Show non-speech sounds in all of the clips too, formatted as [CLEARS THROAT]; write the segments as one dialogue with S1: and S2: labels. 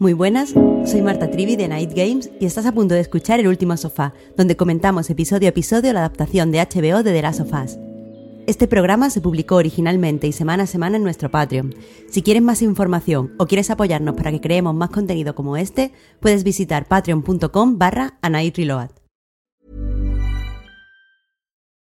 S1: Muy buenas, soy Marta Trivi de Night Games y estás a punto de escuchar El Último Sofá, donde comentamos episodio a episodio la adaptación de HBO de The Last of Us. Este programa se publicó originalmente y semana a semana en nuestro Patreon. Si quieres más información o quieres apoyarnos para que creemos más contenido como este, puedes visitar patreon.com barra.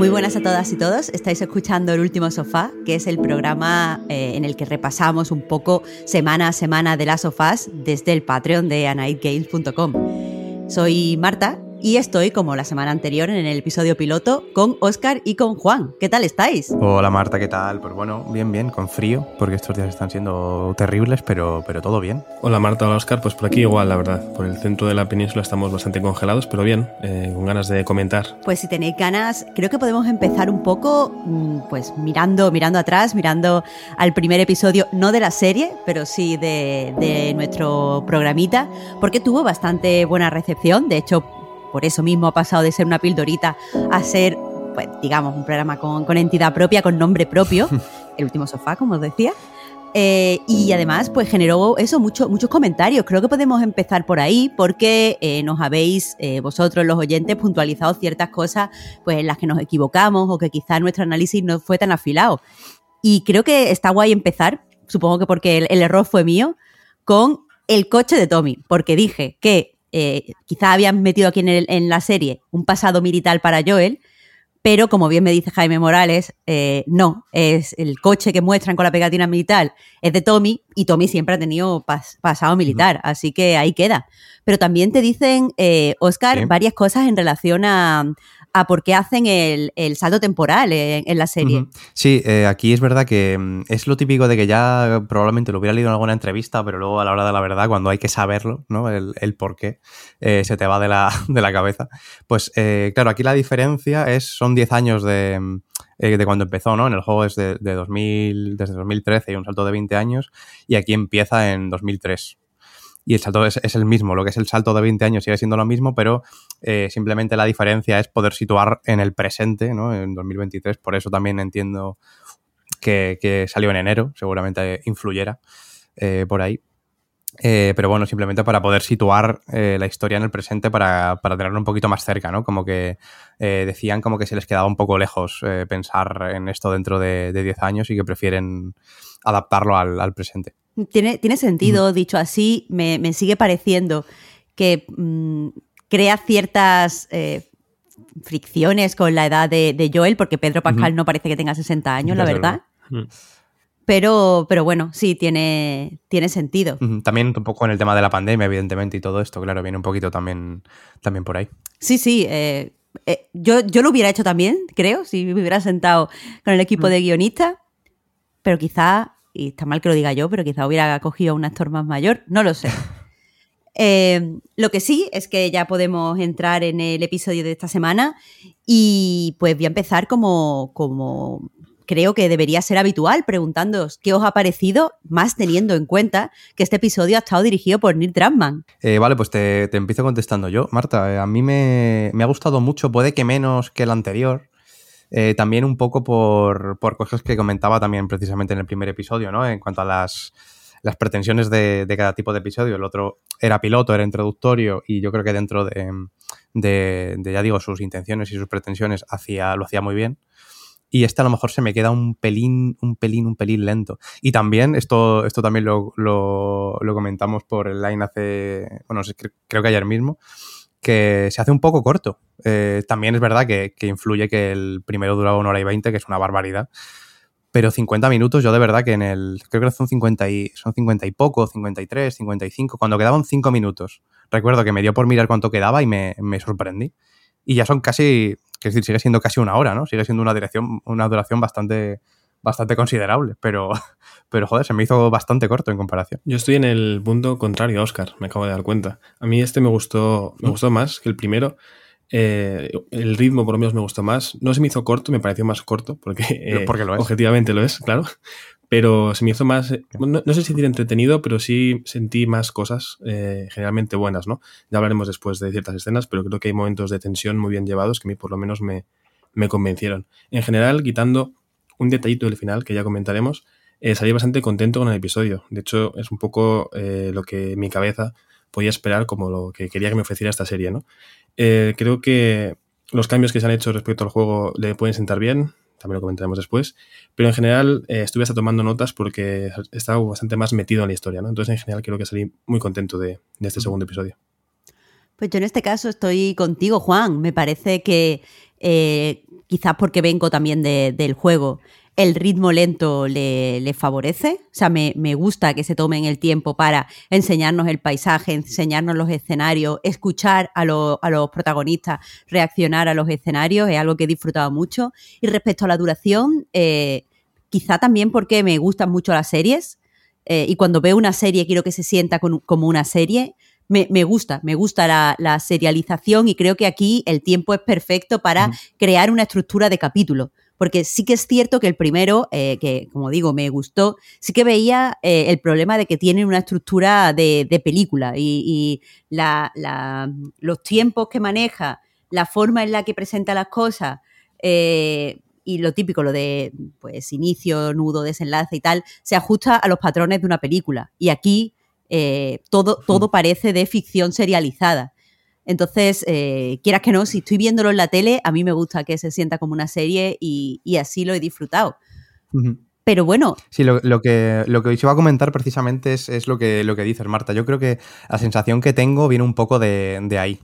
S1: Muy buenas a todas y todos. Estáis escuchando El Último Sofá, que es el programa eh, en el que repasamos un poco semana a semana de las sofás desde el Patreon de anightgames.com. Soy Marta y estoy, como la semana anterior, en el episodio piloto, con Oscar y con Juan. ¿Qué tal estáis?
S2: Hola Marta, ¿qué tal? Pues bueno, bien, bien, con frío, porque estos días están siendo terribles, pero, pero todo bien.
S3: Hola Marta, hola Oscar, pues por aquí igual, la verdad. Por el centro de la península estamos bastante congelados, pero bien, eh, con ganas de comentar.
S1: Pues si tenéis ganas, creo que podemos empezar un poco, mm, pues mirando, mirando atrás, mirando al primer episodio, no de la serie, pero sí de, de nuestro programita, porque tuvo bastante buena recepción. De hecho, por eso mismo ha pasado de ser una pildorita a ser, pues, digamos, un programa con, con entidad propia, con nombre propio, [LAUGHS] el último sofá, como os decía. Eh, y además, pues generó eso, mucho, muchos comentarios. Creo que podemos empezar por ahí porque eh, nos habéis, eh, vosotros los oyentes, puntualizado ciertas cosas pues, en las que nos equivocamos o que quizás nuestro análisis no fue tan afilado. Y creo que está guay empezar, supongo que porque el, el error fue mío, con el coche de Tommy, porque dije que eh, quizá habían metido aquí en, el, en, la serie un pasado militar para Joel, pero como bien me dice Jaime Morales, eh, no, es el coche que muestran con la pegatina militar es de Tommy y Tommy siempre ha tenido pas, pasado militar, así que ahí queda. Pero también te dicen, eh, Oscar, ¿Sí? varias cosas en relación a, a por qué hacen el, el salto temporal en, la serie.
S2: Sí, eh, aquí es verdad que mm, es lo típico de que ya probablemente lo hubiera leído en alguna entrevista, pero luego a la hora de la verdad, cuando hay que saberlo, ¿no? El, el por qué, eh, se te va de la, [LAUGHS] de la cabeza. Pues eh, claro, aquí la diferencia es, son 10 años de, eh, de, cuando empezó, ¿no? En el juego es de, de 2000, desde 2013 y un salto de 20 años, y aquí empieza en 2003 y el salto es, el mismo. Lo que es el salto de 20 años sigue siendo lo mismo, pero eh, simplemente la diferencia es poder situar en el presente, ¿no? En 2023. Por eso también entiendo que, salió en enero, seguramente influyera eh, por ahí. Eh, pero bueno, simplemente para poder situar la historia en el presente para, para, tenerlo un poquito más cerca, ¿no? Como que decían como que se les quedaba un poco lejos pensar en esto dentro de, de 10 años y que prefieren adaptarlo al presente.
S1: Tiene, tiene sentido, mm. dicho así, me, me, sigue pareciendo que mmm, crea ciertas eh, fricciones con la edad de, de, Joel, porque Pedro Pascal mm. no parece que tenga 60 años, la verdad. Mm. Pero, pero bueno, sí, tiene, tiene sentido.
S2: También un poco en el tema de la pandemia, evidentemente, y todo esto, claro, viene un poquito también, también por ahí.
S1: Sí, sí. Eh, eh, yo, yo lo hubiera hecho también, creo, si me hubiera sentado con el equipo de guionistas, pero quizá y está mal que lo diga yo, pero quizá hubiera cogido a un actor más mayor, no lo sé. [LAUGHS] Eh, lo que sí es que ya podemos entrar en el episodio de esta semana y pues voy a empezar como, como creo que debería ser habitual, preguntándoos qué os ha parecido, más teniendo en cuenta que este episodio ha estado dirigido por Neil Druckmann.
S2: Eh, vale, pues te, te, empiezo contestando yo. Marta, eh, a mí me, me, ha gustado mucho, puede que menos que el anterior, eh, también un poco por, por, cosas que comentaba también precisamente en el primer episodio, ¿no? En cuanto a las, las pretensiones de, de, cada tipo de episodio. El otro era piloto, era introductorio y yo creo que dentro de, de, de ya digo, sus intenciones y sus pretensiones hacía, lo hacía muy bien. Y este a lo mejor se me queda un pelín, un pelín, un pelín lento. Y también, esto, esto también lo, lo, lo comentamos por el line hace, bueno, creo que ayer mismo, que se hace un poco corto. Eh, también es verdad que, que, influye que el primero duraba una hora y veinte, que es una barbaridad. pero 50 minutos yo de verdad que en el, creo que son 50 y, son 50 y poco, 53, 55, cuando quedaban 5 minutos, recuerdo que me dio por mirar cuánto quedaba y me, me sorprendí. Y ya son casi, es decir, sigue siendo casi una hora, ¿no? Sigue siendo una dirección, una duración bastante, bastante considerable, pero, pero joder, se me hizo bastante corto en comparación.
S3: Yo estoy en el punto contrario a Oscar, me acabo de dar cuenta. A mí este me gustó, me gustó más que el primero. Eh, el ritmo por lo menos me gustó más. No se me hizo corto, me pareció más corto, porque, eh,
S2: porque lo es.
S3: objetivamente lo es, claro. Pero se me hizo más, eh, no, no, sé si decir entretenido, pero sí sentí más cosas generalmente buenas, ¿no? Ya hablaremos después de ciertas escenas, pero creo que hay momentos de tensión muy bien llevados que a mí por lo menos me, me convencieron. En general, quitando un detallito del final que ya comentaremos, eh, salí bastante contento con el episodio. De hecho, es un poco eh, lo que mi cabeza podía esperar como lo que quería que me ofreciera esta serie, ¿no? Eh, creo que los cambios que se han hecho respecto al juego le pueden sentar bien, también lo comentaremos después, pero en general estuve hasta tomando notas porque estaba bastante más metido en la historia, ¿no? Entonces, en general, creo que salí muy contento de, este segundo episodio.
S1: Pues yo en este caso estoy contigo, Juan. Me parece que quizás porque vengo también del juego, el ritmo lento le, favorece. O sea, me, gusta que se tomen el tiempo para enseñarnos el paisaje, enseñarnos los escenarios, escuchar a, los protagonistas, reaccionar a los escenarios. Es algo que he disfrutado mucho. Y respecto a la duración, eh, quizá también porque me gustan mucho las series. Eh, y cuando veo una serie quiero que se sienta como una serie me, gusta, me gusta la, serialización y creo que aquí el tiempo es perfecto para crear una estructura de capítulo. Porque sí que es cierto que el primero, eh, que como digo, me gustó, sí que veía eh, el problema de que tiene una estructura de, película y, los tiempos que maneja, la forma en la que presenta las cosas, eh, y lo típico, lo de pues inicio, nudo, desenlace y tal, se ajusta a los patrones de una película. Y aquí eh, todo, todo parece de ficción serializada. Entonces, eh, quieras que no, si estoy viéndolo en la tele, a mí me gusta que se sienta como una serie y, así lo he disfrutado. Pero bueno.
S2: Sí, lo, que, lo que os iba a comentar precisamente es, lo, que, lo que dices, Marta. Yo creo que la sensación que tengo viene un poco de, de ahí.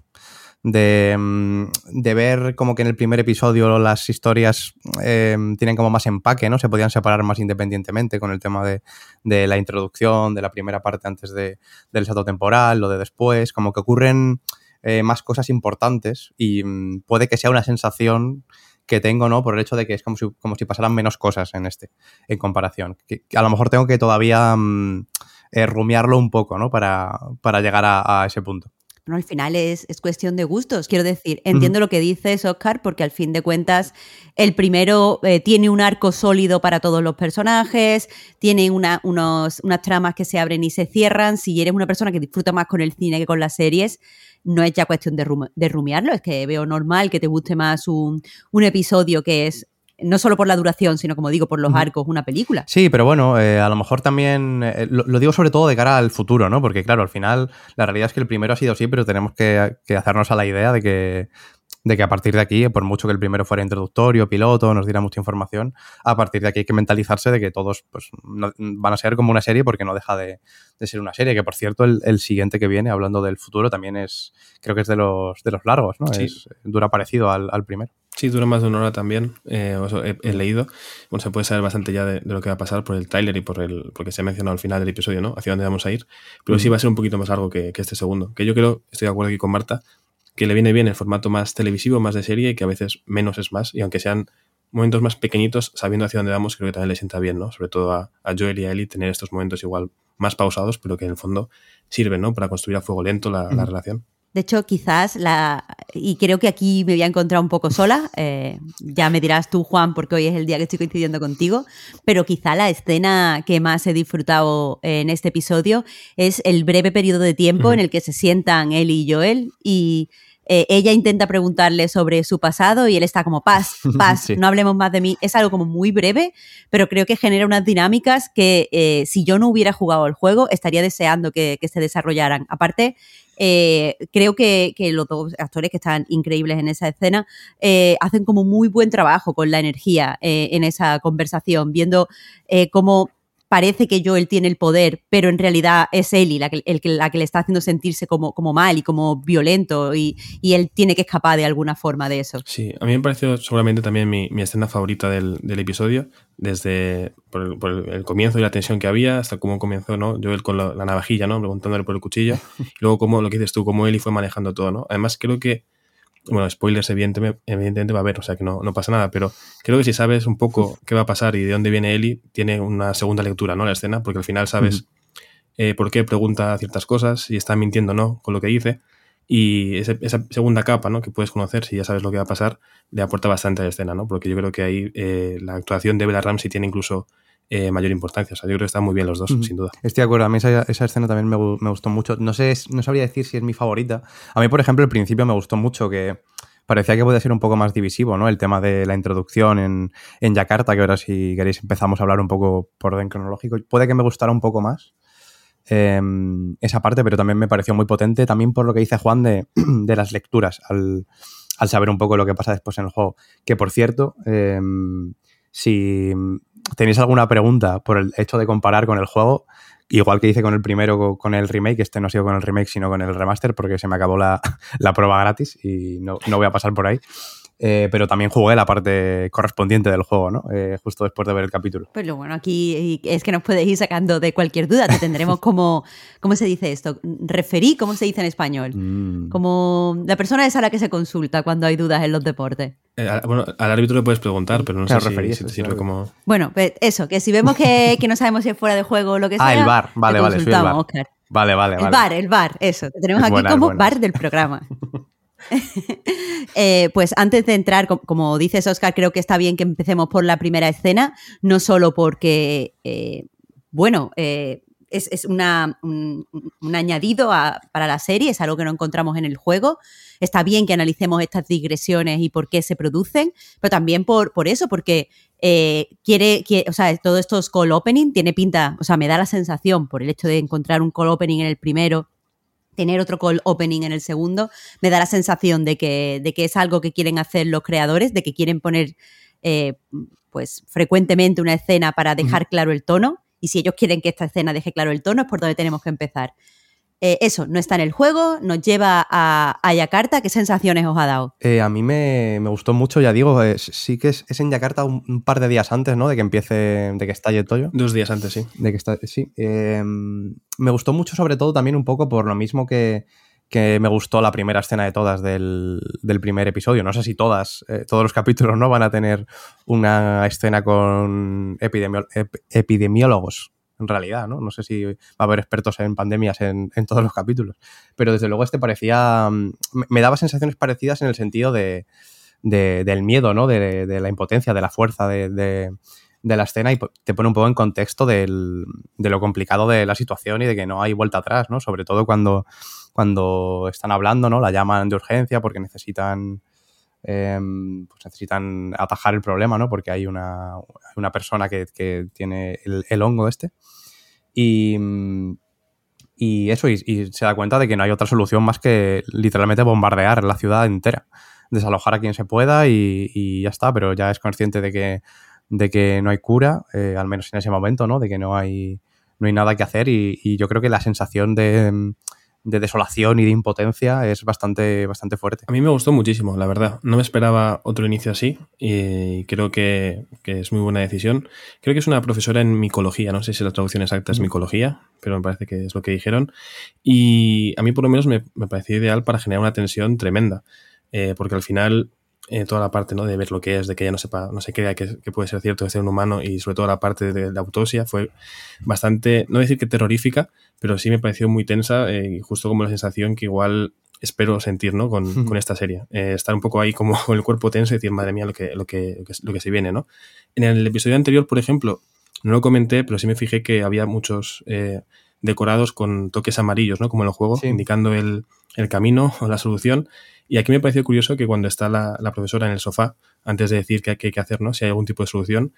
S2: Mm, de, ver como que en el primer episodio las historias em, tienen como más empaque, ¿no? Se podían separar más independientemente con el tema de, la introducción, de la primera parte antes de, del salto temporal, lo de después, como que ocurren eh, más cosas importantes y mm, puede que sea una sensación que tengo, ¿no? Por el hecho de que es como si, como si pasaran menos cosas en este, en comparación. Que, a lo mejor tengo que todavía mm, eh, rumiarlo un poco, ¿no? Para, para llegar a ese punto.
S1: No, al final es, cuestión de gustos. Quiero decir, entiendo lo que dices, Oscar, porque al fin de cuentas el primero eh, tiene un arco sólido para todos los personajes, tiene una, unos, unas tramas que se abren y se cierran. Si eres una persona que disfruta más con el cine que con las series, no es ya cuestión de, de rumiarlo, es que veo normal que te guste más un, un episodio que es no solo por la duración, sino como digo, por los arcos, una película.
S2: Sí, pero bueno, eh, a lo mejor también, eh, lo, digo sobre todo de cara al futuro, ¿no? Porque claro, al final la realidad es que el primero ha sido así, pero tenemos que, que hacernos a la idea de que, de que a partir de aquí, por mucho que el primero fuera introductorio, piloto, nos diera mucha información, a partir de aquí hay que mentalizarse de que todos pues, van a ser como una serie porque no deja de, ser una serie, que por cierto el, siguiente que viene, hablando del futuro, también es, creo que es de los, de los largos, ¿no? Es, dura parecido al, primero.
S3: Sí, dura más de una hora también, eh, he, leído. Bueno, se puede saber bastante ya de, lo que va a pasar por el trailer y por el, porque se ha mencionado al final del episodio, ¿no? Hacia dónde vamos a ir. Pero sí va a ser un poquito más largo que, que este segundo. Que yo creo, estoy de acuerdo aquí con Marta, que le viene bien el formato más televisivo, más de serie, y que a veces menos es más, y aunque sean momentos más pequeñitos, sabiendo hacia dónde vamos, creo que también le sienta bien, ¿no? Sobre todo a, Joel y a Ellie tener estos momentos igual más pausados, pero que en el fondo sirven, ¿no? Para construir a fuego lento la, relación.
S1: De hecho, quizás la. Y creo que aquí me voy a encontrar un poco sola. Eh, ya me dirás tú, Juan, porque hoy es el día que estoy coincidiendo contigo. Pero quizá la escena que más he disfrutado en este episodio es el breve periodo de tiempo en el que se sientan él y Joel y eh, ella intenta preguntarle sobre su pasado y él está como, paz, [LAUGHS] paz, no hablemos más de mí. Es algo como muy breve, pero creo que genera unas dinámicas que eh, si yo no hubiera jugado el juego, estaría deseando que, se desarrollaran. Aparte, eh, creo que, los dos actores que están increíbles en esa escena hacen como muy buen trabajo con la energía en esa conversación, viendo cómo parece que Joel tiene el poder, pero en realidad es Ellie la que, el, la que le está haciendo sentirse como, como mal y como violento y, y, él tiene que escapar de alguna forma de eso.
S3: Sí, a mí me pareció seguramente también mi, mi escena favorita del, del, episodio, desde por el, por el, comienzo y la tensión que había hasta cómo comenzó, ¿no? Joel con la, la navajilla, ¿no? Preguntándole por el cuchillo, [LAUGHS] y luego cómo, lo que dices tú, cómo Ellie fue manejando todo, ¿no? Además creo que bueno, spoilers evidentemente, evidentemente va a haber, o sea que no, no, pasa nada, pero creo que si sabes un poco qué va a pasar y de dónde viene Eli, tiene una segunda lectura, ¿no? La escena, porque al final sabes uh -huh. eh, por qué pregunta ciertas cosas y está mintiendo, ¿no? Con lo que dice. Y ese, esa segunda capa, ¿no? Que puedes conocer si ya sabes lo que va a pasar, le aporta bastante a la escena, ¿no? Porque yo creo que ahí eh, la actuación de Bella Ramsey tiene incluso eh, mayor importancia. O sea, yo creo que están muy bien los dos, sin duda.
S2: Estoy de acuerdo. A mí esa, esa escena también me, me, gustó mucho. No sé, no sabría decir si es mi favorita. A mí, por ejemplo, al principio me gustó mucho que parecía que podía ser un poco más divisivo, ¿no? El tema de la introducción en, en Yakarta, que ahora si queréis empezamos a hablar un poco por orden cronológico. Puede que me gustara un poco más eh, esa parte, pero también me pareció muy potente, también por lo que dice Juan de, [CLEARS THROAT] de las lecturas, al, al, saber un poco lo que pasa después en el juego. Que, por cierto, eh, si tenéis alguna pregunta por el hecho de comparar con el juego, igual que hice con el primero con el remake, este no ha sido con el remake, sino con el remaster, porque se me acabó la, [LAUGHS] la prueba gratis y no, no, voy a pasar por ahí. Eh, pero también jugué la parte correspondiente del juego, ¿no? Eh, justo después de ver el capítulo.
S1: Pues lo bueno, aquí es que nos puedes ir sacando de cualquier duda. Te tendremos como, [LAUGHS] ¿cómo se dice esto? Referí, ¿cómo se dice en español? Mm. Como la persona esa a la que se consulta cuando hay dudas en los deportes.
S3: Eh, bueno, al árbitro le puedes preguntar, pero no claro, sé si, si te sirve como...
S1: Bueno, pues eso, que si vemos que, [LAUGHS] que, no sabemos si es fuera de juego o lo que sea...
S2: Ah, el bar, vale, vale, soy el bar. Oscar. Vale, vale,
S1: el
S2: vale.
S1: El bar, el bar, eso. Te tenemos es [LAUGHS] aquí buena, como bar del programa. [LAUGHS] eh, pues antes de entrar, como dices, Oscar, creo que está bien que empecemos por la primera escena, no solo porque, eh, bueno, eh, es, es una, un, un, añadido a, para la serie, es algo que no encontramos en el juego. Está bien que analicemos estas digresiones y por qué se producen, pero también por, por eso, porque eh, quiere, quiere, o sea, todo esto es call opening, tiene pinta, o sea, me da la sensación por el hecho de encontrar un call opening en el primero tener otro call opening en el segundo, me da la sensación de que, de que es algo que quieren hacer los creadores, de que quieren poner eh, pues frecuentemente una escena para dejar claro el tono. Y si ellos quieren que esta escena deje claro el tono, es por donde tenemos que empezar. Eh, eso, no está en el juego, nos lleva a, a Yakarta. ¿Qué sensaciones os ha dado?
S2: Eh, a mí me, me, gustó mucho, ya digo, eh, sí que es, es en Yakarta un, un, par de días antes, ¿no? De que empiece, de que estalle Toyo.
S3: Dos días antes, sí.
S2: De que está, sí. Me gustó mucho, sobre todo, también un poco por lo mismo que, que me gustó la primera escena de todas del, del primer episodio. No sé si todas, eh, todos los capítulos no van a tener una escena con epidemiólogos, en realidad, ¿no? No sé si va a haber expertos en pandemias en, en todos los capítulos. Pero desde luego este parecía. Mm, me daba sensaciones parecidas en el sentido de del miedo, ¿no? De, de, la impotencia, de la fuerza de, de, la escena y te pone un poco en contexto del, de lo complicado de la situación y de que no hay vuelta atrás, ¿no? Sobre todo cuando, cuando están hablando, ¿no? La llaman de urgencia porque necesitan. Eh, pues necesitan atajar el problema, ¿no? Porque hay una, una persona que, que tiene el, el, hongo este. Y, y eso, y, y, se da cuenta de que no hay otra solución más que literalmente bombardear la ciudad entera. Desalojar a quien se pueda y, y ya está, pero ya es consciente de que, de que no hay cura, eh, al menos en ese momento, ¿no? De que no hay, no hay nada que hacer y, y yo creo que la sensación de de desolación y de impotencia es bastante, bastante fuerte.
S3: A mí me gustó muchísimo, la verdad. No me esperaba otro inicio así y creo que, que, es muy buena decisión. Creo que es una profesora en micología, no sé si la traducción exacta es micología, pero me parece que es lo que dijeron. Y a mí por lo menos me, me pareció ideal para generar una tensión tremenda, eh, porque al final eh, toda la parte ¿no? de ver lo que es, de que ella no sepa, no se crea que, que puede ser cierto que sea un humano y sobre todo la parte de la autopsia fue bastante, no decir que terrorífica, pero sí me pareció muy tensa y eh, justo como la sensación que igual espero sentir ¿no? con, con esta serie. Eh, estar un poco ahí como [LAUGHS] con el cuerpo tenso y decir, madre mía, lo que, lo que, lo que, lo que se viene. ¿no? En el episodio anterior, por ejemplo, no lo comenté, pero sí me fijé que había muchos eh, decorados con toques amarillos, ¿no? como en el juego, sí. indicando el, el camino [LAUGHS] o la solución. Y aquí me pareció curioso que cuando está la, la profesora en el sofá, antes de decir qué hay que hacer, ¿no? si hay algún tipo de solución,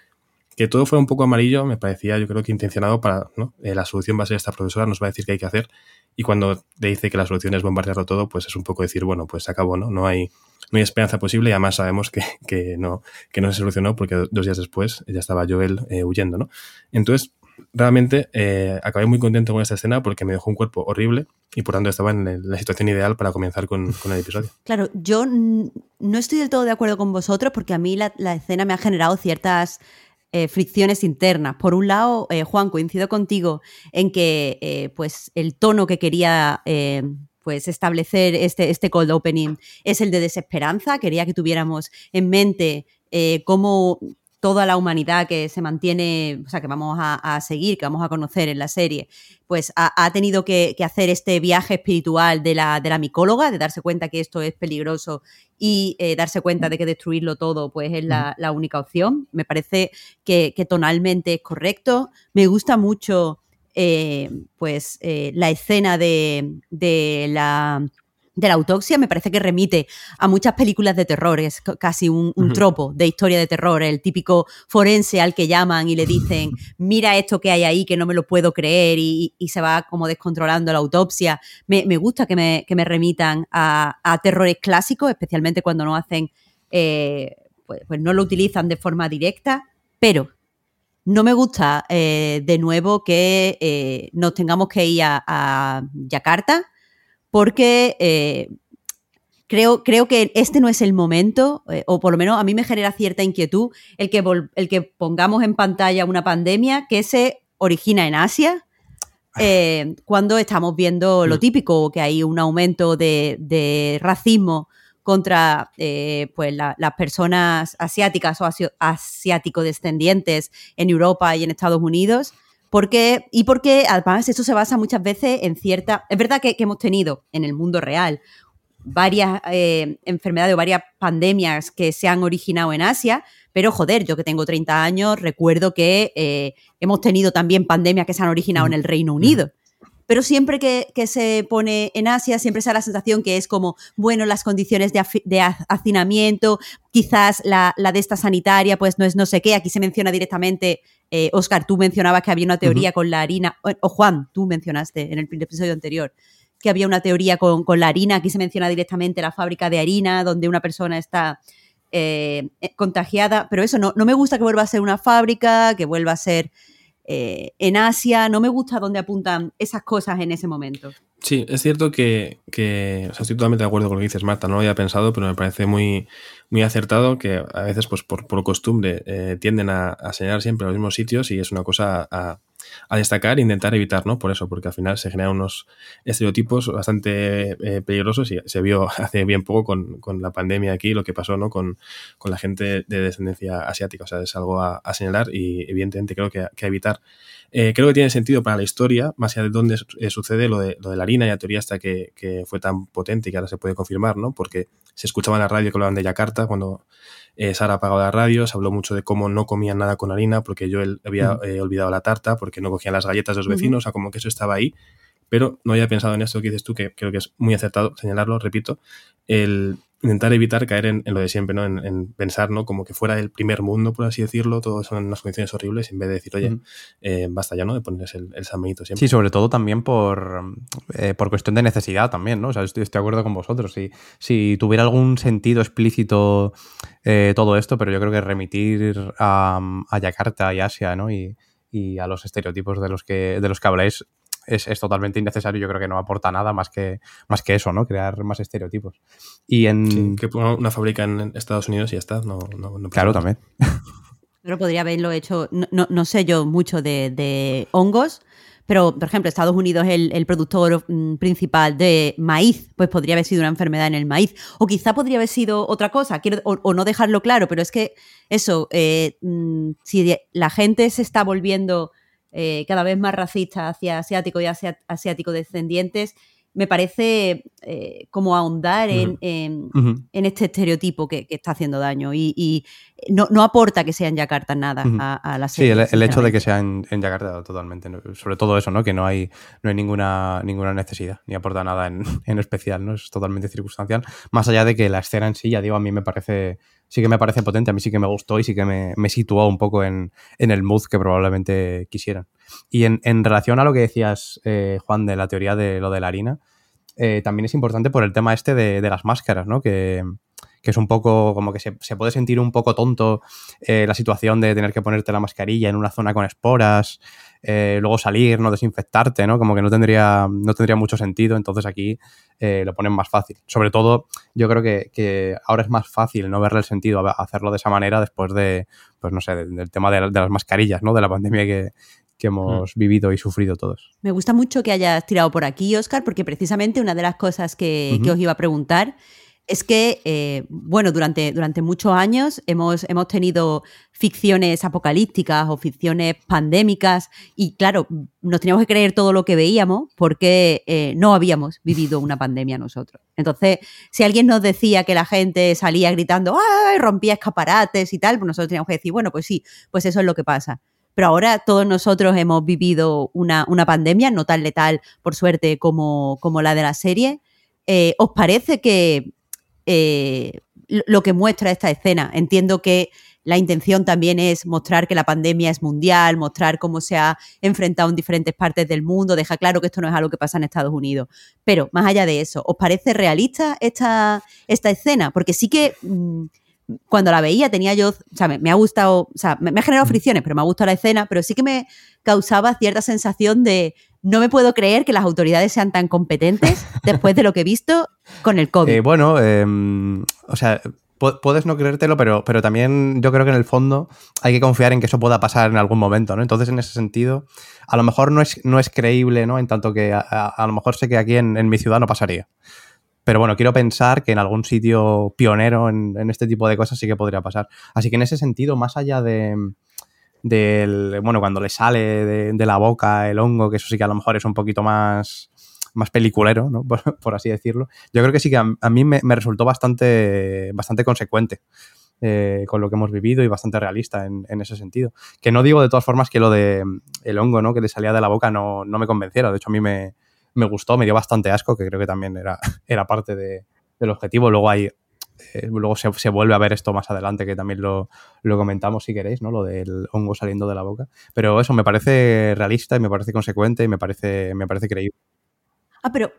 S3: que todo fuera un poco amarillo me parecía, yo creo que intencionado para, ¿no? Eh, la solución va a ser esta profesora, nos va a decir qué hay que hacer. Y cuando te dice que la solución es bombardearlo todo, pues es un poco decir, bueno, pues se acabó, ¿no? No hay, no hay esperanza posible y además sabemos que, que, no, que no se solucionó porque dos días después ya estaba Joel eh, huyendo, ¿no? Entonces, realmente eh, acabé muy contento con esta escena porque me dejó un cuerpo horrible y por tanto estaba en la situación ideal para comenzar con, el episodio.
S1: Claro, yo no estoy del todo de acuerdo con vosotros porque a mí la, escena me ha generado ciertas eh, fricciones internas. Por un lado, eh, Juan, coincido contigo en que pues el tono que quería pues establecer este, este cold opening es el de desesperanza. Quería que tuviéramos en mente cómo toda la humanidad que se mantiene, o sea, que vamos a, seguir, que vamos a conocer en la serie, pues ha, tenido que, hacer este viaje espiritual de la, de la micóloga, de darse cuenta que esto es peligroso y eh, darse cuenta de que destruirlo todo pues es la, única opción. Me parece que, tonalmente es correcto. Me gusta mucho eh, pues eh, la escena de, de la de la autopsia me parece que remite a muchas películas de terror, es casi un, tropo de historia de terror, el típico forense al que llaman y le dicen, mira esto que hay ahí que no me lo puedo creer y, se va como descontrolando la autopsia. Me, gusta que me, remitan a, terrores clásicos, especialmente cuando no hacen, eh, pues, pues, no lo utilizan de forma directa, pero no me gusta eh, de nuevo que eh, nos tengamos que ir a, a Yakarta porque eh, creo, creo que este no es el momento, eh, o por lo menos a mí me genera cierta inquietud el que, el que pongamos en pantalla una pandemia que se origina en Asia. Eh, cuando estamos viendo lo mm. típico, que hay un aumento de, racismo contra pues las personas asiáticas o asiático descendientes en Europa y en Estados Unidos. Porque, y porque además eso se basa muchas veces en cierta... Es verdad que, hemos tenido en el mundo real varias eh, enfermedades o varias pandemias que se han originado en Asia, pero joder, yo que tengo 30 años recuerdo que eh, hemos tenido también pandemias que se han originado en el Reino Unido. Pero siempre que, se pone en Asia, siempre se da la sensación que es como, bueno, las condiciones de, hacinamiento, quizás la, la, de esta sanitaria, pues no es no sé qué. Aquí se menciona directamente eh, Oscar, tú mencionabas que había una teoría con la harina, o, Juan, tú mencionaste en el episodio anterior que había una teoría con, la harina, aquí se menciona directamente la fábrica de harina, donde una persona está eh, eh, contagiada, pero eso no, no me gusta que vuelva a ser una fábrica, que vuelva a ser en Asia, no me gusta dónde apuntan esas cosas en ese momento.
S3: Sí, es cierto que, estoy totalmente de acuerdo con lo que dices, Marta, no lo había pensado, pero me parece muy, muy acertado que a veces, pues por, por costumbre, eh, tienden a, a, señalar siempre los mismos sitios y es una cosa a, a, destacar e intentar evitar, ¿no? Por eso, porque al final se generan unos estereotipos bastante eh, peligrosos y se vio [LAUGHS] hace bien poco con, con, la pandemia aquí, lo que pasó, ¿no? Con, con, la gente de descendencia asiática, o sea, es algo a, señalar y evidentemente creo que, que evitar. Eh, creo que tiene sentido para la historia, más allá de dónde sucede lo de, lo de la harina y la teoría hasta que, que, fue tan potente y que ahora se puede confirmar, ¿no? Porque se escuchaba en la radio que hablaban de Yakarta cuando eh, Sara apagó la radio, se habló mucho de cómo no comían nada con harina porque yo había eh, olvidado la tarta, porque no cogían las galletas de los vecinos, o sea, como que eso estaba ahí. Pero no había pensado en esto que dices tú, que creo que es muy acertado señalarlo, repito, el, intentar evitar caer en, lo de siempre, ¿no? En, pensar, ¿no? Como que fuera el primer mundo, por así decirlo, todos son unas condiciones horribles, en vez de decir, oye, eh, basta ya, ¿no? De ponerles el, el siempre.
S2: Sí, sobre todo también por, eh, por cuestión de necesidad también, ¿no? O sea, estoy, de acuerdo con vosotros. Si, si tuviera algún sentido explícito eh, todo esto, pero yo creo que remitir a, a Yakarta y Asia, ¿no? Y, y a los estereotipos de los que, de los que habláis es, totalmente innecesario. Yo creo que no aporta nada más que, más que eso, ¿no? Crear más estereotipos. Y en.
S3: que una fábrica en Estados Unidos y ya está. No,
S2: claro, también. [LAUGHS]
S1: Pero podría haberlo hecho. No, sé yo mucho de, hongos. Pero, por ejemplo, Estados Unidos es el, productor mm, principal de maíz, pues podría haber sido una enfermedad en el maíz. O quizá podría haber sido otra cosa, quiero, o, no dejarlo claro, pero es que eso, eh, mm, si la gente se está volviendo eh, cada vez más racista hacia asiáticos y asiáticos descendientes, me parece eh, como ahondar en, este estereotipo que, está haciendo daño y, no, aporta que sea en Yakarta nada a, la
S2: serie. Sí, el, hecho de que sea en, Yakarta totalmente, sobre todo eso, ¿no? que no hay, no hay ninguna, ninguna necesidad, ni aporta nada [LAUGHS] en, especial, ¿no? es totalmente circunstancial, más allá de que la escena en sí, ya digo, a mí me parece sí que me parece potente, a mí sí que me gustó y sí que me, me situó un poco en, el mood que probablemente quisieran. Y en, relación a lo que decías, eh, Juan, de la teoría de lo de la harina, eh, también es importante por el tema este de, las máscaras, ¿no? Que, que es un poco como que se, puede sentir un poco tonto eh, la situación de tener que ponerte la mascarilla en una zona con esporas, eh, luego salir, no desinfectarte, ¿no? Como que no tendría, no tendría mucho sentido, entonces aquí eh, lo ponen más fácil. Sobre todo, yo creo que, ahora es más fácil no verle el sentido a hacerlo de esa manera después de, pues no sé, del, tema de, las mascarillas, ¿no? De la pandemia que, hemos mm. vivido y sufrido todos.
S1: Me gusta mucho que hayas tirado por aquí, Oscar, porque precisamente una de las cosas que, que os iba a preguntar es que, eh, bueno, durante, durante muchos años hemos, hemos tenido ficciones apocalípticas o ficciones pandémicas y, claro, nos teníamos que creer todo lo que veíamos porque eh, no habíamos vivido una pandemia nosotros. Entonces, si alguien nos decía que la gente salía gritando, ¡ay! rompía escaparates y tal, pues nosotros teníamos que decir, bueno, pues sí, pues eso es lo que pasa. Pero ahora todos nosotros hemos vivido una, una pandemia, no tan letal, por suerte, como, como la de la serie. Eh, ¿Os parece que eh, lo que muestra esta escena. Entiendo que la intención también es mostrar que la pandemia es mundial, mostrar cómo se ha enfrentado en diferentes partes del mundo, deja claro que esto no es algo que pasa en Estados Unidos. Pero más allá de eso, ¿os parece realista esta, esta escena? Porque sí que mm, cuando la veía tenía yo, o sea, me, ha gustado, o sea, me, me, ha generado mm. fricciones, pero me ha gustado la escena, pero sí que me causaba cierta sensación de no me puedo creer que las autoridades sean tan competentes [LAUGHS] después de lo que he visto con el COVID.
S2: Eh, bueno, em, o sea, puedes no creértelo, pero, pero también yo creo que en el fondo hay que confiar en que eso pueda pasar en algún momento, ¿no? Entonces, en ese sentido, a lo mejor no es, no es creíble, ¿no? En tanto que a, lo mejor sé que aquí en, mi ciudad no pasaría. Pero bueno, quiero pensar que en algún sitio pionero en, en este tipo de cosas sí que podría pasar. Así que en ese sentido, más allá de, del, bueno, cuando le sale de, la boca el hongo, que eso sí que a lo mejor es un poquito más, más peliculero, ¿no? [LAUGHS] por, así decirlo. Yo creo que sí que a, mí me, resultó bastante, bastante consecuente. Eh, con lo que hemos vivido y bastante realista en, ese sentido. Que no digo de todas formas que lo de el hongo, ¿no? Que le salía de la boca no, me convenciera. De hecho, a mí me, gustó, me dio bastante asco, que creo que también era, [LAUGHS] era parte del objetivo. Luego hay eh, luego se, vuelve a ver esto más adelante, que también lo, comentamos si queréis, ¿no? Lo del hongo saliendo de la boca. Pero eso me parece realista y me parece consecuente y me parece, me parece creíble.
S1: Ah, pero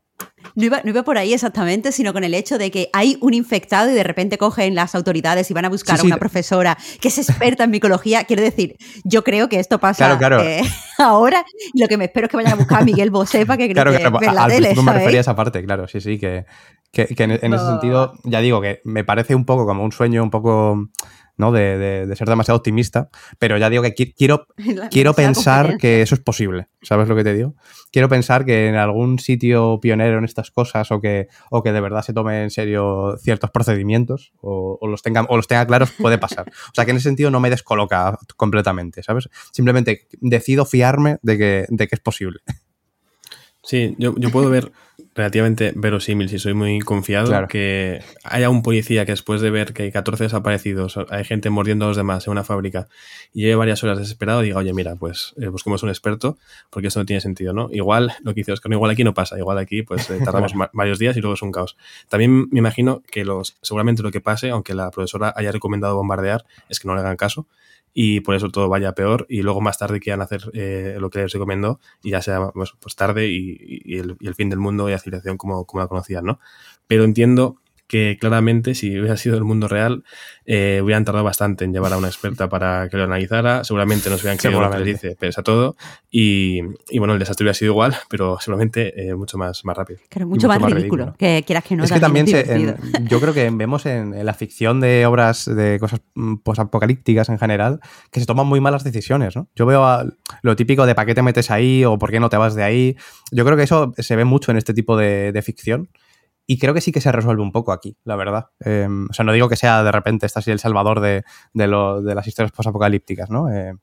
S1: no iba, no iba, por ahí exactamente, sino con el hecho de que hay un infectado y de repente cogen las autoridades y van a buscar a una profesora que es experta en micología. Quiero decir, yo creo que esto pasa eh, [LAUGHS] ahora y lo que me espero es que vayan a buscar a Miguel Bosé para que
S2: claro, claro, la al tele, me refería a esa parte, claro, sí, sí, que, que, en, ese sentido, ya digo que me parece un poco como un sueño un poco ¿no? De, de, ser demasiado optimista, pero ya digo que quiero, [LAUGHS] quiero pensar que eso es posible, ¿sabes lo que te digo? Quiero pensar que en algún sitio pionero en estas cosas o que, o que de verdad se tome en serio ciertos procedimientos o, los, tenga, o los tenga claros puede pasar. O sea que en ese sentido no me descoloca completamente, ¿sabes? Simplemente decido fiarme de que, de que es posible.
S3: Sí, yo, yo puedo ver relativamente verosímil, si soy muy confiado, que haya un policía que después de ver que hay 14 desaparecidos, hay gente mordiendo a los demás en una fábrica y lleve varias horas desesperado, diga, oye, mira, pues eh, busquemos un experto porque esto no tiene sentido, ¿no? Igual, lo que dice Oscar, igual aquí no pasa, igual aquí pues eh, tardamos [LAUGHS] varios días y luego es un caos. También me imagino que los, seguramente lo que pase, aunque la profesora haya recomendado bombardear, es que no le hagan caso y por eso todo vaya peor y luego más tarde quieran hacer eh, lo que les recomendó y ya sea pues, pues tarde y, el, y, el, fin del mundo y la civilización como, como la conocían, ¿no? Pero entiendo que claramente si hubiera sido el mundo real eh, hubieran tardado bastante en llevar a una experta para que lo analizara, seguramente nos hubieran creído lo que le dice, pensa todo y, y, bueno, el desastre hubiera sido igual, pero seguramente eh, mucho más, más rápido.
S1: Claro, mucho, más, ridículo, que quieras que no.
S2: Es que también [LAUGHS] yo creo que vemos en, la ficción de obras de cosas mm, posapocalípticas en general que se toman muy malas decisiones, ¿no? Yo veo lo típico de para qué te metes ahí o por qué no te vas de ahí. Yo creo que eso se ve mucho en este tipo de, de ficción y creo que sí que se resuelve un poco aquí, la verdad. Em, o sea, no digo que sea de repente está así el salvador de, las historias posapocalípticas, ¿no? Eh,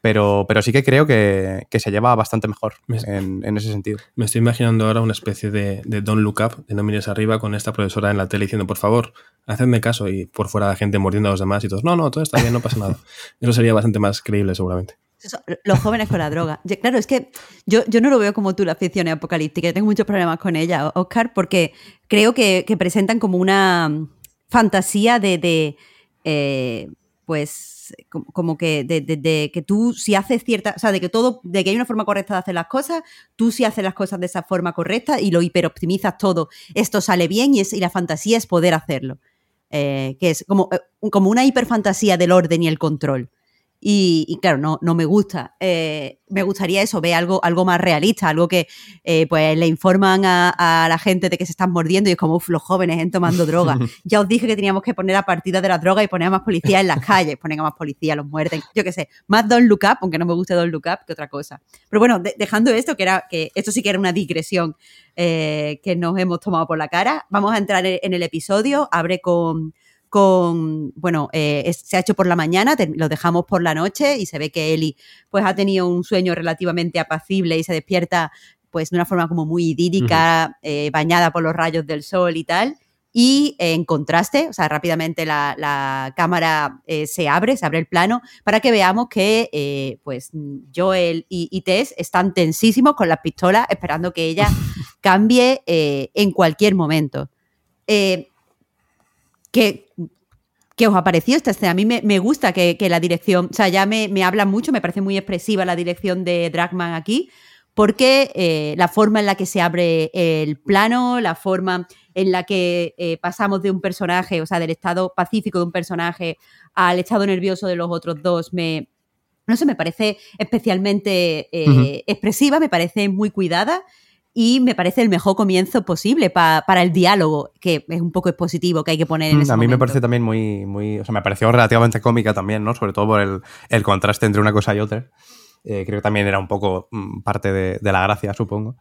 S2: pero, pero sí que creo que, se lleva bastante mejor en, ese sentido.
S3: Me estoy imaginando ahora una especie de, de Don't Look Up, de no mires arriba, con esta profesora en la tele diciendo, por favor, hacedme caso, y por fuera la gente mordiendo a los demás y todos, no, no, todo está bien, no pasa nada. [LAUGHS] Eso sería bastante más creíble seguramente
S1: los jóvenes con la droga. Claro, es que yo, yo no lo veo como tú, la ficción apocalíptica. Yo tengo muchos problemas con ella, Oscar, porque creo que, presentan como una fantasía de, eh, pues, como que de, que tú si haces cierta, o sea, de que todo, de que hay una forma correcta de hacer las cosas, tú si haces las cosas de esa forma correcta y lo hiperoptimizas todo, esto sale bien y, es, y la fantasía es poder hacerlo. eh, que es como, eh, como una hiperfantasía del orden y el control. Y, claro, no, no me gusta. Eh, me gustaría eso, ver algo, algo más realista, algo que eh, pues le informan a, la gente de que se están mordiendo y es como, uff, los jóvenes en tomando droga. [LAUGHS] ya os dije que teníamos que poner a partida de la droga y poner a más policías en las calles, poner a más policías, los muerden, yo qué sé, más Don't Look Up, aunque no me guste Don't Look Up que otra cosa. Pero bueno, dejando esto, que era que esto sí que era una digresión eh, que nos hemos tomado por la cara, vamos a entrar en el episodio, abre con con, bueno, eh, se ha hecho por la mañana, lo dejamos por la noche y se ve que Eli pues ha tenido un sueño relativamente apacible y se despierta pues de una forma como muy idílica, eh, bañada por los rayos del sol y tal. Y en contraste, o sea, rápidamente la, cámara eh, se abre, se abre el plano, para que veamos que pues Joel y, Tess están tensísimos con las pistolas, esperando que ella [LAUGHS] cambie en cualquier momento. ¿Qué, os ha parecido esta escena? A mí me, gusta que, la dirección, o sea, ya me, habla mucho, me parece muy expresiva la dirección de Dragman aquí, porque eh, la forma en la que se abre el plano, la forma en la que eh, pasamos de un personaje, o sea, del estado pacífico de un personaje al estado nervioso de los otros dos, me, no sé, me parece especialmente eh, expresiva, me parece muy cuidada y me parece el mejor comienzo posible para el diálogo, que es un poco expositivo que hay que poner en mm, ese
S2: A mí
S1: me
S2: parece también muy, muy, o sea, me pareció relativamente cómica también, ¿no? Sobre todo por el, contraste entre una cosa y otra. Eh, creo que también era un poco mm, parte de, la gracia, supongo.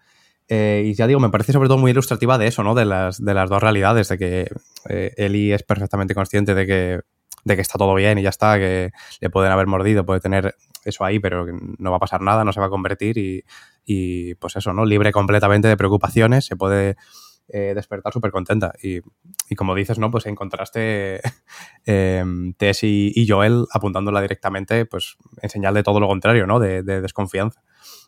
S2: Eh, y ya digo, me parece sobre todo muy ilustrativa de eso, ¿no? De las, de las dos realidades, de que eh, Eli es perfectamente consciente de que, de que está todo bien y ya está, que le pueden haber mordido, puede tener eso ahí, pero no va a pasar nada, no se va a convertir y, y pues eso, ¿no? Libre completamente de preocupaciones, se puede eh, despertar súper contenta. Y, como dices, ¿no? Pues encontraste [LAUGHS] eh, Tess y, Joel apuntándola directamente, pues en señal de todo lo contrario, ¿no? De, desconfianza.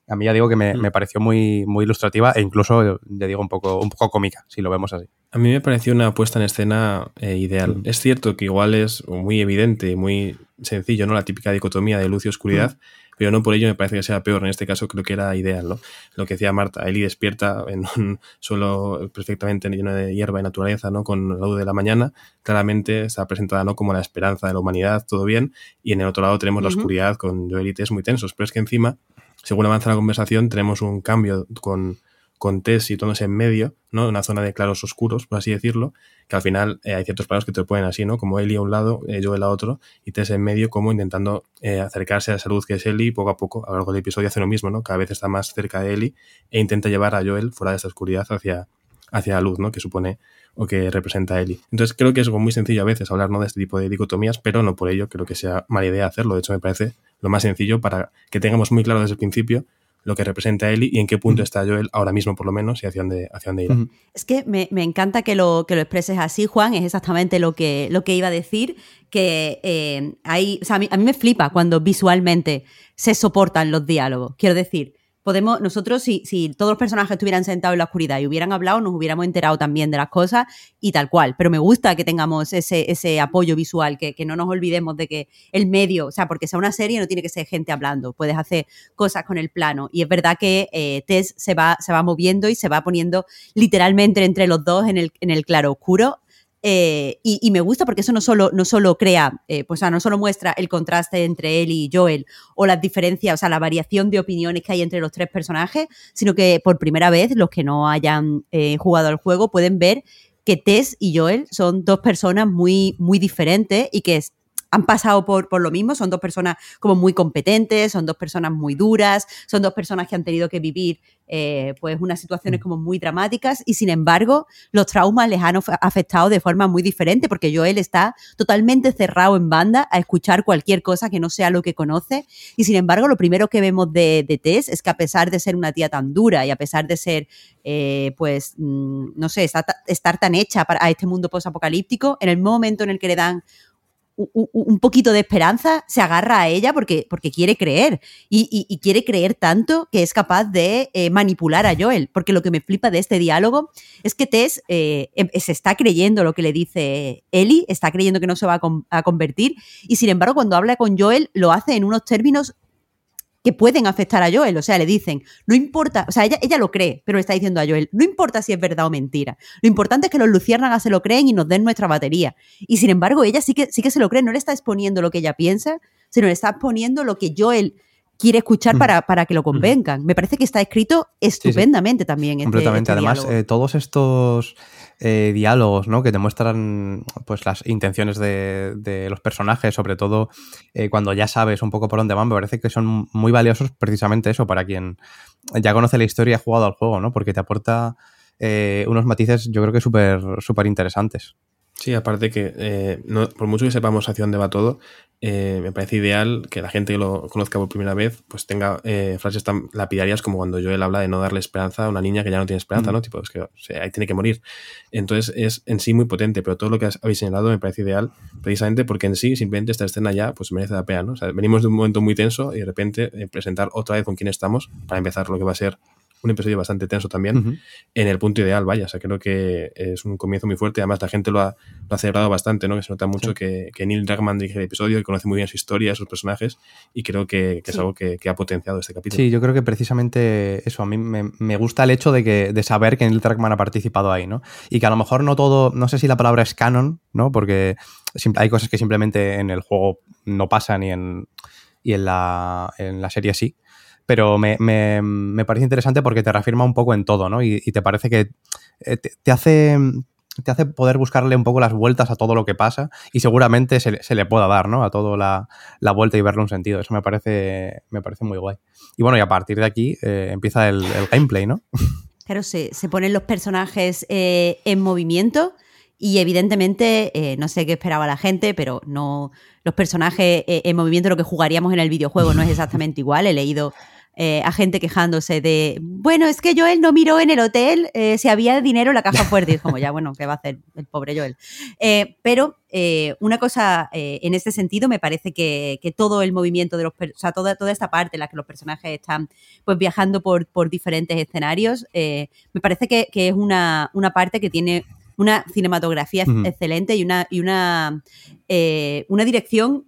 S2: A mí ya digo que me, mm. pareció muy, muy ilustrativa e incluso, ya digo, un poco, un poco cómica, si lo vemos así.
S3: A mí me pareció una puesta en escena eh, ideal. Mm. Es cierto que igual es muy evidente y muy sencillo, ¿no? La típica dicotomía de luz y oscuridad, mm pero no por ello me parece que sea peor. En este caso creo que era ideal, ¿no? Lo que decía Marta, Eli despierta en un suelo perfectamente lleno de hierba y naturaleza, ¿no? Con la luz de la mañana, claramente está presentada, ¿no? Como la esperanza de la humanidad, todo bien, y en el otro lado tenemos la oscuridad con Joel y Tess muy tensos, pero es que encima, según avanza la conversación, tenemos un cambio con con Tess situándose en medio, ¿no? Una zona de claros oscuros, por así decirlo, que al final eh, hay ciertos planos que te ponen así, ¿no? Como Eli a un lado, eh, yo a otro, y Tess en medio, como intentando eh, acercarse a la salud que es Eli, poco a poco, a lo largo del episodio hace lo mismo, ¿no? Cada vez está más cerca de Eli e intenta llevar a Joel fuera de esta oscuridad hacia, hacia la luz, ¿no? Que supone o que representa a Eli. Entonces creo que es muy sencillo a veces hablar ¿no? de este tipo de dicotomías, pero no por ello creo que sea mala idea hacerlo. De hecho, me parece lo más sencillo para que tengamos muy claro desde el principio lo que representa a Eli y en qué punto está Joel ahora mismo, por lo menos, y hacia dónde, hacia dónde irá.
S1: Es que me, encanta que lo, que lo expreses así, Juan, es exactamente lo que, lo que iba a decir, que eh, hay, a mí me flipa cuando visualmente se soportan los diálogos. Quiero decir, podemos, nosotros, si, si todos los personajes estuvieran sentados en la oscuridad y hubieran hablado, nos hubiéramos enterado también de las cosas y tal cual. Pero me gusta que tengamos ese, ese apoyo visual, que, que no nos olvidemos de que el medio, o sea, porque sea una serie no tiene que ser gente hablando, puedes hacer cosas con el plano. Y es verdad que eh, Tess se va, se va moviendo y se va poniendo literalmente entre los dos en el, en el claro oscuro eh, y, me gusta porque eso no solo, no solo crea, eh, pues, no solo muestra el contraste entre él y Joel o las diferencias, o sea, la variación de opiniones que hay entre los tres personajes, sino que por primera vez los que no hayan eh, jugado al juego pueden ver que Tess y Joel son dos personas muy, muy diferentes y que han pasado por, por lo mismo, son dos personas como muy competentes, son dos personas muy duras, son dos personas que han tenido que vivir eh, pues unas situaciones mm. como muy dramáticas y sin embargo los traumas les han afectado de forma muy diferente porque Joel está totalmente cerrado en banda a escuchar cualquier cosa que no sea lo que conoce y sin embargo lo primero que vemos de, de Tess es que a pesar de ser una tía tan dura y a pesar de ser eh, pues mm, no sé, estar, estar tan hecha para, a este mundo post-apocalíptico, en el momento en el que le dan un poquito de esperanza, se agarra a ella porque, porque quiere creer. Y, quiere creer tanto que es capaz de eh, manipular a Joel. Porque lo que me flipa de este diálogo es que Tess eh, em, se está creyendo lo que le dice Ellie, está creyendo que no se va a, convertir. Y sin embargo, cuando habla con Joel, lo hace en unos términos que pueden afectar a Joel. O sea, le dicen, no importa, o sea, ella, ella lo cree, pero le está diciendo a Joel, no importa si es verdad o mentira. Lo importante es que los luciérnagas se lo creen y nos den nuestra batería. Y sin embargo, ella sí que, sí que se lo cree, no le está exponiendo lo que ella piensa, sino le está exponiendo lo que Joel quiere escuchar para, para que lo convengan. Me parece que está escrito estupendamente también.
S2: Este, Completamente. Este Además, eh, todos estos eh, diálogos ¿no? que demuestran pues, las intenciones de, los personajes, sobre todo eh, cuando ya sabes un poco por dónde van, me parece que son muy valiosos precisamente eso para quien ya conoce la historia y ha jugado al juego, ¿no? porque te aporta unos matices yo creo que súper súper interesantes.
S3: Sí, aparte que por mucho que sepamos hacia dónde va todo, eh, me parece ideal que la gente que lo conozca por primera vez pues tenga eh, frases tan lapidarias como cuando Joel habla de no darle esperanza a una niña que ya no tiene esperanza, ¿no? Tipo, es que ahí tiene que morir. Entonces es en sí muy potente, pero todo lo que habéis señalado me parece ideal precisamente porque en sí simplemente esta escena ya pues merece la pena, ¿no? O sea, venimos de un momento muy tenso y de repente eh, presentar otra vez con quién estamos para empezar lo que va a ser un episodio bastante tenso también, en el punto ideal, vaya. O sea, creo que es un comienzo muy fuerte. Además, la gente lo ha, lo ha celebrado bastante, ¿no? Que se nota mucho que, que, Neil Druckmann dirige el episodio y conoce muy bien su historia, sus personajes, y creo que, es algo que, ha potenciado este capítulo.
S2: Sí, yo creo que precisamente eso, a mí me, gusta el hecho de, que, de saber que Neil Druckmann ha participado ahí, ¿no? Y que a lo mejor no todo, no sé si la palabra es canon, ¿no? Porque hay cosas que simplemente en el juego no pasan y en, y en, la, en la serie sí pero me, parece interesante porque te reafirma un poco en todo, ¿no? Y, te parece que eh, te, hace te hace poder buscarle un poco las vueltas a todo lo que pasa y seguramente se, le pueda dar, ¿no? A todo la, vuelta y verle un sentido. Eso me parece, me parece muy guay. Y bueno, y a partir de aquí eh, empieza el, gameplay, ¿no?
S1: Claro, se, ponen los personajes eh, en movimiento y evidentemente, no sé qué esperaba la gente, pero no los personajes en movimiento, lo que jugaríamos en el videojuego no es exactamente igual. He leído eh, a gente quejándose de, bueno, es que Joel no miró en el hotel eh, si había dinero en la caja fuerte. Y es como, ya, bueno, ¿qué va a hacer el pobre Joel? Eh, pero una cosa en este sentido, me parece que, todo el movimiento de los, o sea, toda, toda esta parte en la que los personajes están pues viajando por, por diferentes escenarios, me parece que, es una, una, parte que tiene una cinematografía excelente y una, y una, una dirección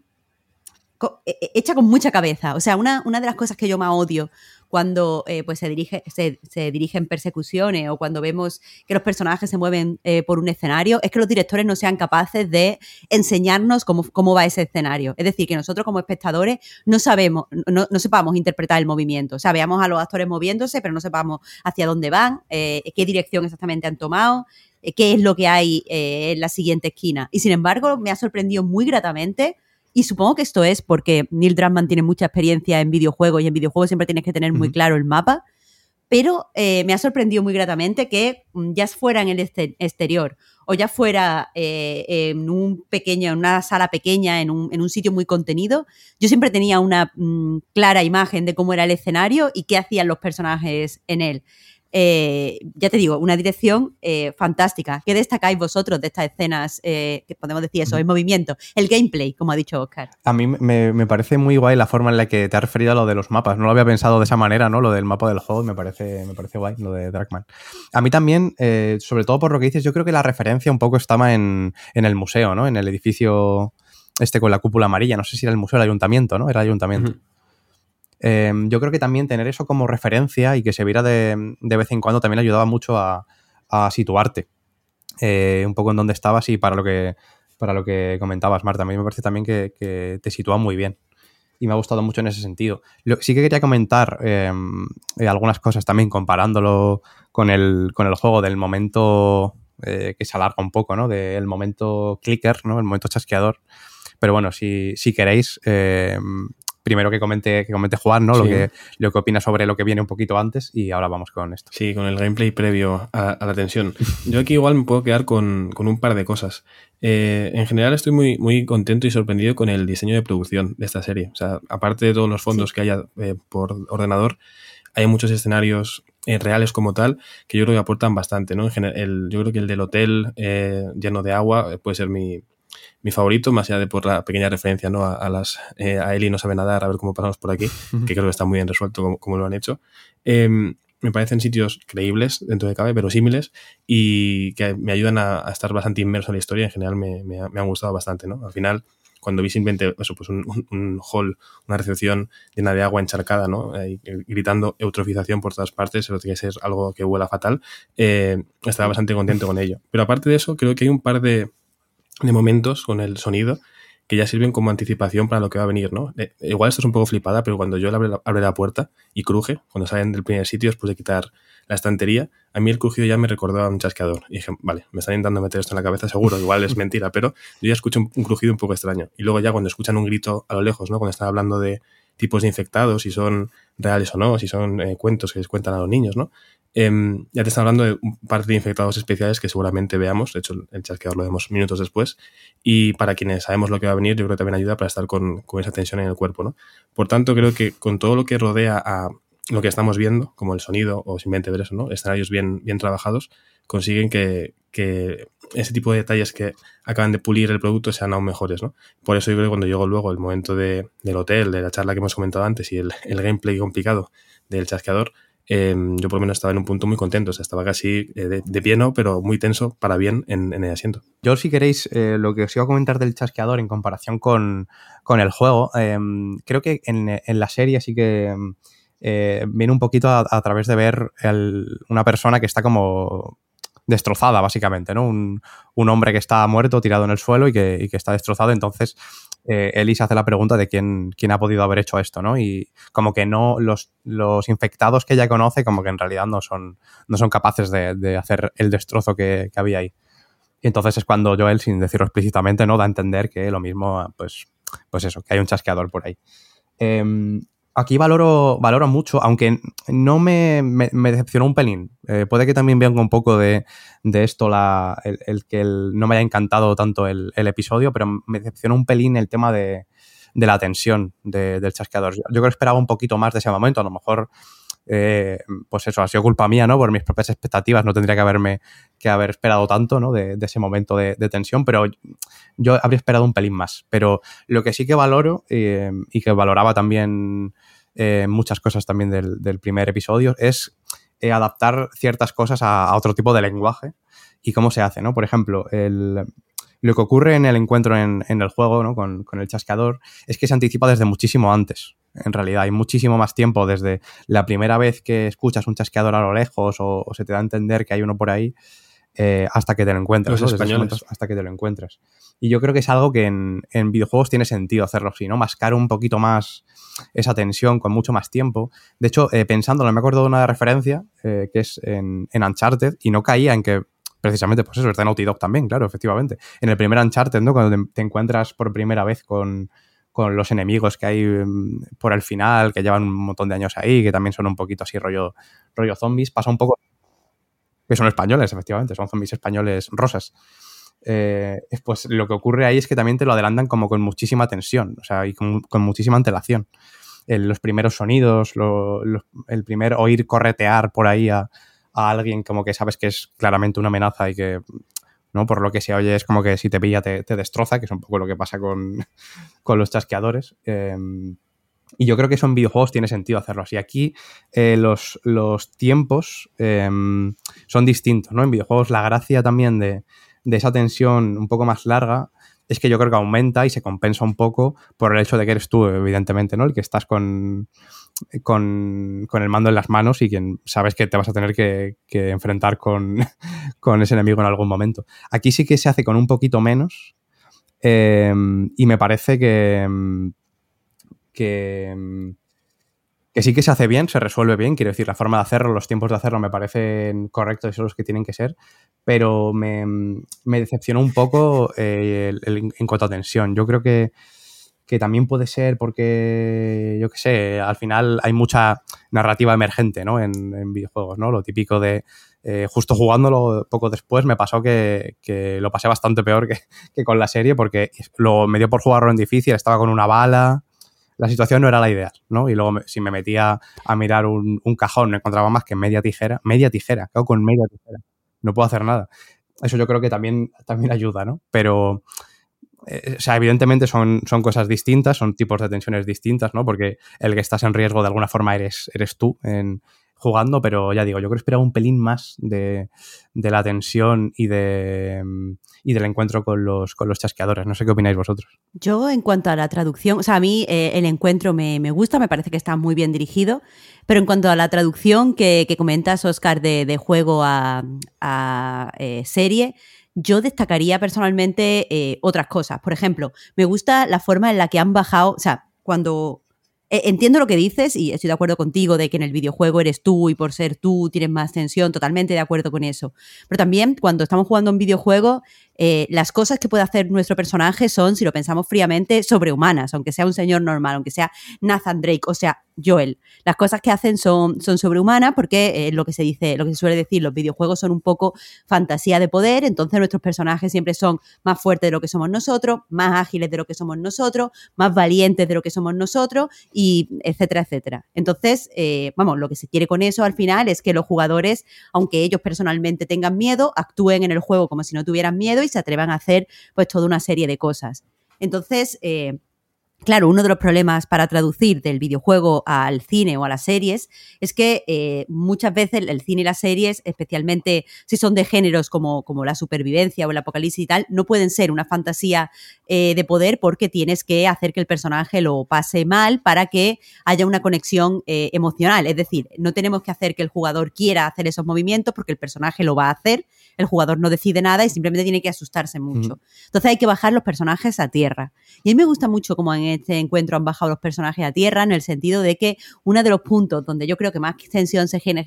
S1: e, e, hecha con mucha cabeza. O sea, una, una de las cosas que yo más odio cuando eh, pues se, dirige, se, dirigen persecuciones o cuando vemos que los personajes se mueven eh, por un escenario, es que los directores no sean capaces de enseñarnos cómo, cómo va ese escenario. Es decir, que nosotros como espectadores no sabemos, no, no sepamos interpretar el movimiento. O sea, veamos a los actores moviéndose, pero no sepamos hacia dónde van, eh, qué dirección exactamente han tomado, qué es lo que hay en la siguiente esquina. Y sin embargo, me ha sorprendido muy gratamente y supongo que esto es porque Neil Druckmann tiene mucha experiencia en videojuegos y en videojuegos siempre tienes que tener muy claro el mapa. Pero eh, me ha sorprendido muy gratamente que mm, ya fuera en el exterior o ya fuera eh, en un pequeño, en una sala pequeña, en un, en un, sitio muy contenido, yo siempre tenía una mm, clara imagen de cómo era el escenario y qué hacían los personajes en él. Eh, ya te digo, una dirección eh, fantástica. ¿Qué destacáis vosotros de estas escenas, eh, que podemos decir eso, en movimiento? El gameplay, como ha dicho Oscar.
S2: A mí me, parece muy guay la forma en la que te has referido a lo de los mapas. No lo había pensado de esa manera, ¿no? Lo del mapa del juego me parece, me parece guay, lo de Darkman. A mí también, sobre todo por lo que dices, yo creo que la referencia un poco estaba en, el museo, ¿no? En el edificio este con la cúpula amarilla. No sé si era el museo o el ayuntamiento, ¿no? Era el ayuntamiento. Em, yo creo que también tener eso como referencia y que se viera de, vez en cuando también ayudaba mucho a, situarte eh, un poco en dónde estabas y para lo que, para lo que comentabas, Marta. A mí me parece también que, te sitúa muy bien y me ha gustado mucho en ese sentido. sí que quería comentar em, eh, algunas cosas también comparándolo con el, con el juego del momento eh, que se alarga un poco, ¿no? Del momento clicker, ¿no? El momento chasqueador. Pero bueno, si, si queréis, em, primero que comente, que comente Juan, ¿no? Lo, que, lo que opina sobre lo que viene un poquito antes y ahora vamos con esto.
S3: Sí, con el gameplay previo a, la tensión. Yo aquí igual me puedo quedar con, un par de cosas. Eh, en general estoy muy, muy contento y sorprendido con el diseño de producción de esta serie. O sea, aparte de todos los fondos que haya eh, por ordenador, hay muchos escenarios eh, reales como tal que yo creo que aportan bastante, ¿no? En general, yo creo que el del hotel lleno de agua puede ser mi, mi favorito, más allá de por la pequeña referencia ¿no? a, las eh, a Eli no sabe nadar, a ver cómo pasamos por aquí, que creo que está muy bien resuelto como, lo han hecho. Em, me parecen sitios creíbles dentro de cabe, verosímiles y que me ayudan a, estar bastante inmerso en la historia. En general me, me, han gustado bastante. ¿no? Al final, cuando vi simplemente eso, pues un, un, hall, una recepción llena de agua encharcada, ¿no? gritando eutrofización por todas partes, eso tiene que ser algo que huela fatal, eh, estaba bastante contento con ello. Pero aparte de eso, creo que hay un par de, de momentos con el sonido que ya sirven como anticipación para lo que va a venir, ¿no? Eh, igual esto es un poco flipada, pero cuando yo abre la, la puerta y cruje, cuando salen del primer sitio después de quitar la estantería, a mí el crujido ya me recordó a un chasqueador. Y dije, vale, me están intentando meter esto en la cabeza, seguro, igual es [LAUGHS] mentira, pero yo ya escucho un, crujido un poco extraño. Y luego ya cuando escuchan un grito a lo lejos, ¿no? Cuando están hablando de tipos de infectados, si son reales o no, si son eh, cuentos que les cuentan a los niños, ¿no? Em, ya te están hablando de un par de infectados especiales que seguramente veamos, de hecho el chasqueador lo vemos minutos después, y para quienes sabemos lo que va a venir, yo creo que también ayuda para estar con, con esa tensión en el cuerpo, ¿no? Por tanto, creo que con todo lo que rodea a lo que estamos viendo, como el sonido o simplemente ver eso, ¿no? Escenarios bien, bien trabajados, consiguen que, que ese tipo de detalles que acaban de pulir el producto sean aún mejores, ¿no? Por eso yo creo que cuando llegó luego el momento de, del hotel, de la charla que hemos comentado antes y el, el gameplay complicado del chasqueador, Em, yo por lo menos estaba en un punto muy contento, o sea, estaba casi eh, de, de pero muy tenso para bien en, el asiento.
S2: Yo, si queréis, eh, lo que os iba a comentar del chasqueador en comparación con, con el juego, eh, creo que en, la serie sí que em, eh, viene un poquito a, través de ver una persona que está como destrozada, básicamente, ¿no? Un, un, hombre que está muerto, tirado en el suelo y que, y que está destrozado. Entonces, eh, se hace la pregunta de quién, quién ha podido haber hecho esto, ¿no? Y como que no, los, los infectados que ella conoce, como que en realidad no son, no son capaces de, de hacer el destrozo que, que, había ahí. Y entonces es cuando Joel, sin decirlo explícitamente, ¿no? Da a entender que lo mismo, pues, pues eso, que hay un chasqueador por ahí. Eh, aquí valoro, valoro mucho, aunque no me, me, me decepcionó un pelín. Eh, puede que también venga un poco de, de esto la, el, que el, no me haya encantado tanto el, episodio, pero me decepcionó un pelín el tema de, de la tensión de, del chasqueador. Yo, yo, creo que esperaba un poquito más de ese momento, a lo mejor. Eh, pues eso, ha sido culpa mía, ¿no? Por mis propias expectativas, no tendría que haberme que haber esperado tanto, ¿no? De, ese momento de, tensión, pero yo habría esperado un pelín más. Pero lo que sí que valoro eh, y que valoraba también eh, muchas cosas también del, primer episodio, es adaptar ciertas cosas a, otro tipo de lenguaje y cómo se hace, ¿no? Por ejemplo, lo que ocurre en el encuentro en, en el juego, ¿no? Con, con, el chasqueador, es que se anticipa desde muchísimo antes. En realidad, hay muchísimo más tiempo desde la primera vez que escuchas un chasqueador a lo lejos o, o se te da a entender que hay uno por ahí eh, hasta que te lo encuentras.
S3: Los ¿no? españoles.
S2: Hasta que te lo encuentras. Y yo creo que es algo que en, en, videojuegos tiene sentido hacerlo así, ¿no? Mascar un poquito más esa tensión con mucho más tiempo. De hecho, eh, pensándolo, me acuerdo de una referencia eh, que es en, en, Uncharted y no caía en que precisamente, pues eso, está en Naughty Dog también, claro, efectivamente. En el primer Uncharted, ¿no? Cuando te, te encuentras por primera vez con, con los enemigos que hay um, por el final, que llevan un montón de años ahí, que también son un poquito así rollo, rollo zombies, pasa un poco que son españoles, efectivamente, son zombies españoles rosas. Eh, pues lo que ocurre ahí es que también te lo adelantan como con muchísima tensión, o sea, y con, muchísima antelación. El, los primeros sonidos, el primer oír corretear por ahí a, alguien como que sabes que es claramente una amenaza y que, ¿no? Por lo que se oye es como que si te pilla te, destroza, que es un poco lo que pasa con, [LAUGHS] con los chasqueadores. Eh, y yo creo que eso en videojuegos tiene sentido hacerlo así. Aquí eh, los, los, tiempos eh, son distintos, ¿no? En videojuegos la gracia también de, de, esa tensión un poco más larga es que yo creo que aumenta y se compensa un poco por el hecho de que eres tú, evidentemente, ¿no? El que estás con, con, con el mando en las manos y quien sabes que te vas a tener que, enfrentar con, [LAUGHS] con, ese enemigo en algún momento. Aquí sí que se hace con un poquito menos eh, y me parece que que, que sí que se hace bien, se resuelve bien, quiero decir, la forma de hacerlo, los tiempos de hacerlo me parecen correctos y son los que tienen que ser, pero me, me decepcionó un poco eh, el, en cuanto a tensión. Yo creo que, que también puede ser porque, yo qué sé, al final hay mucha narrativa emergente ¿no? en, en videojuegos, ¿no? Lo típico de, eh, justo jugándolo poco después me pasó que, que lo pasé bastante peor que, que, con la serie porque lo me dio por jugarlo en difícil, estaba con una bala, la situación no era la ideal, ¿no? Y luego si me metía a mirar un, un, cajón no encontraba más que media tijera, media tijera, claro, con media tijera, no puedo hacer nada. Eso yo creo que también, también ayuda, ¿no? Pero, eh, o sea, evidentemente son, son cosas distintas, son tipos de tensiones distintas, ¿no? Porque el que estás en riesgo de alguna forma eres, eres tú en, jugando, pero ya digo, yo creo que esperaba un pelín más de, de la tensión y de y del encuentro con los, con los chasqueadores. No sé qué opináis vosotros.
S1: Yo, en cuanto a la traducción, o sea, a mí eh, el encuentro me, me, gusta, me parece que está muy bien dirigido, pero en cuanto a la traducción que, que comentas, Oscar, de, de juego a, a eh, serie, yo destacaría personalmente eh, otras cosas. Por ejemplo, me gusta la forma en la que han bajado, o sea, cuando eh, entiendo lo que dices y estoy de acuerdo contigo de que en el videojuego eres tú y por ser tú tienes más tensión, totalmente de acuerdo con eso. Pero también cuando estamos jugando un videojuego, eh, las cosas que puede hacer nuestro personaje son, si lo pensamos fríamente, sobrehumanas, aunque sea un señor normal, aunque sea Nathan Drake, o sea, Joel. Las cosas que hacen son, son sobrehumanas porque eh, lo que se dice, lo que se suele decir, los videojuegos son un poco fantasía de poder, entonces nuestros personajes siempre son más fuertes de lo que somos nosotros, más ágiles de lo que somos nosotros, más valientes de lo que somos nosotros, y etcétera, etcétera. Entonces, eh, vamos, lo que se quiere con eso al final es que los jugadores, aunque ellos personalmente tengan miedo, actúen en el juego como si no tuvieran miedo y se atrevan a hacer pues toda una serie de cosas. Entonces, eh, Claro, uno de los problemas para traducir del videojuego al cine o a las series es que eh, muchas veces el cine y las series, especialmente si son de géneros como, como la supervivencia o el apocalipsis y tal, no pueden ser una fantasía eh, de poder porque tienes que hacer que el personaje lo pase mal para que haya una conexión eh, emocional. Es decir, no tenemos que hacer que el jugador quiera hacer esos movimientos porque el personaje lo va a hacer, el jugador no decide nada y simplemente tiene que asustarse mucho. Entonces hay que bajar los personajes a tierra. Y a mí me gusta mucho como en este encuentro han bajado los personajes a tierra, en el sentido de que uno de los puntos donde yo creo que más tensión se genera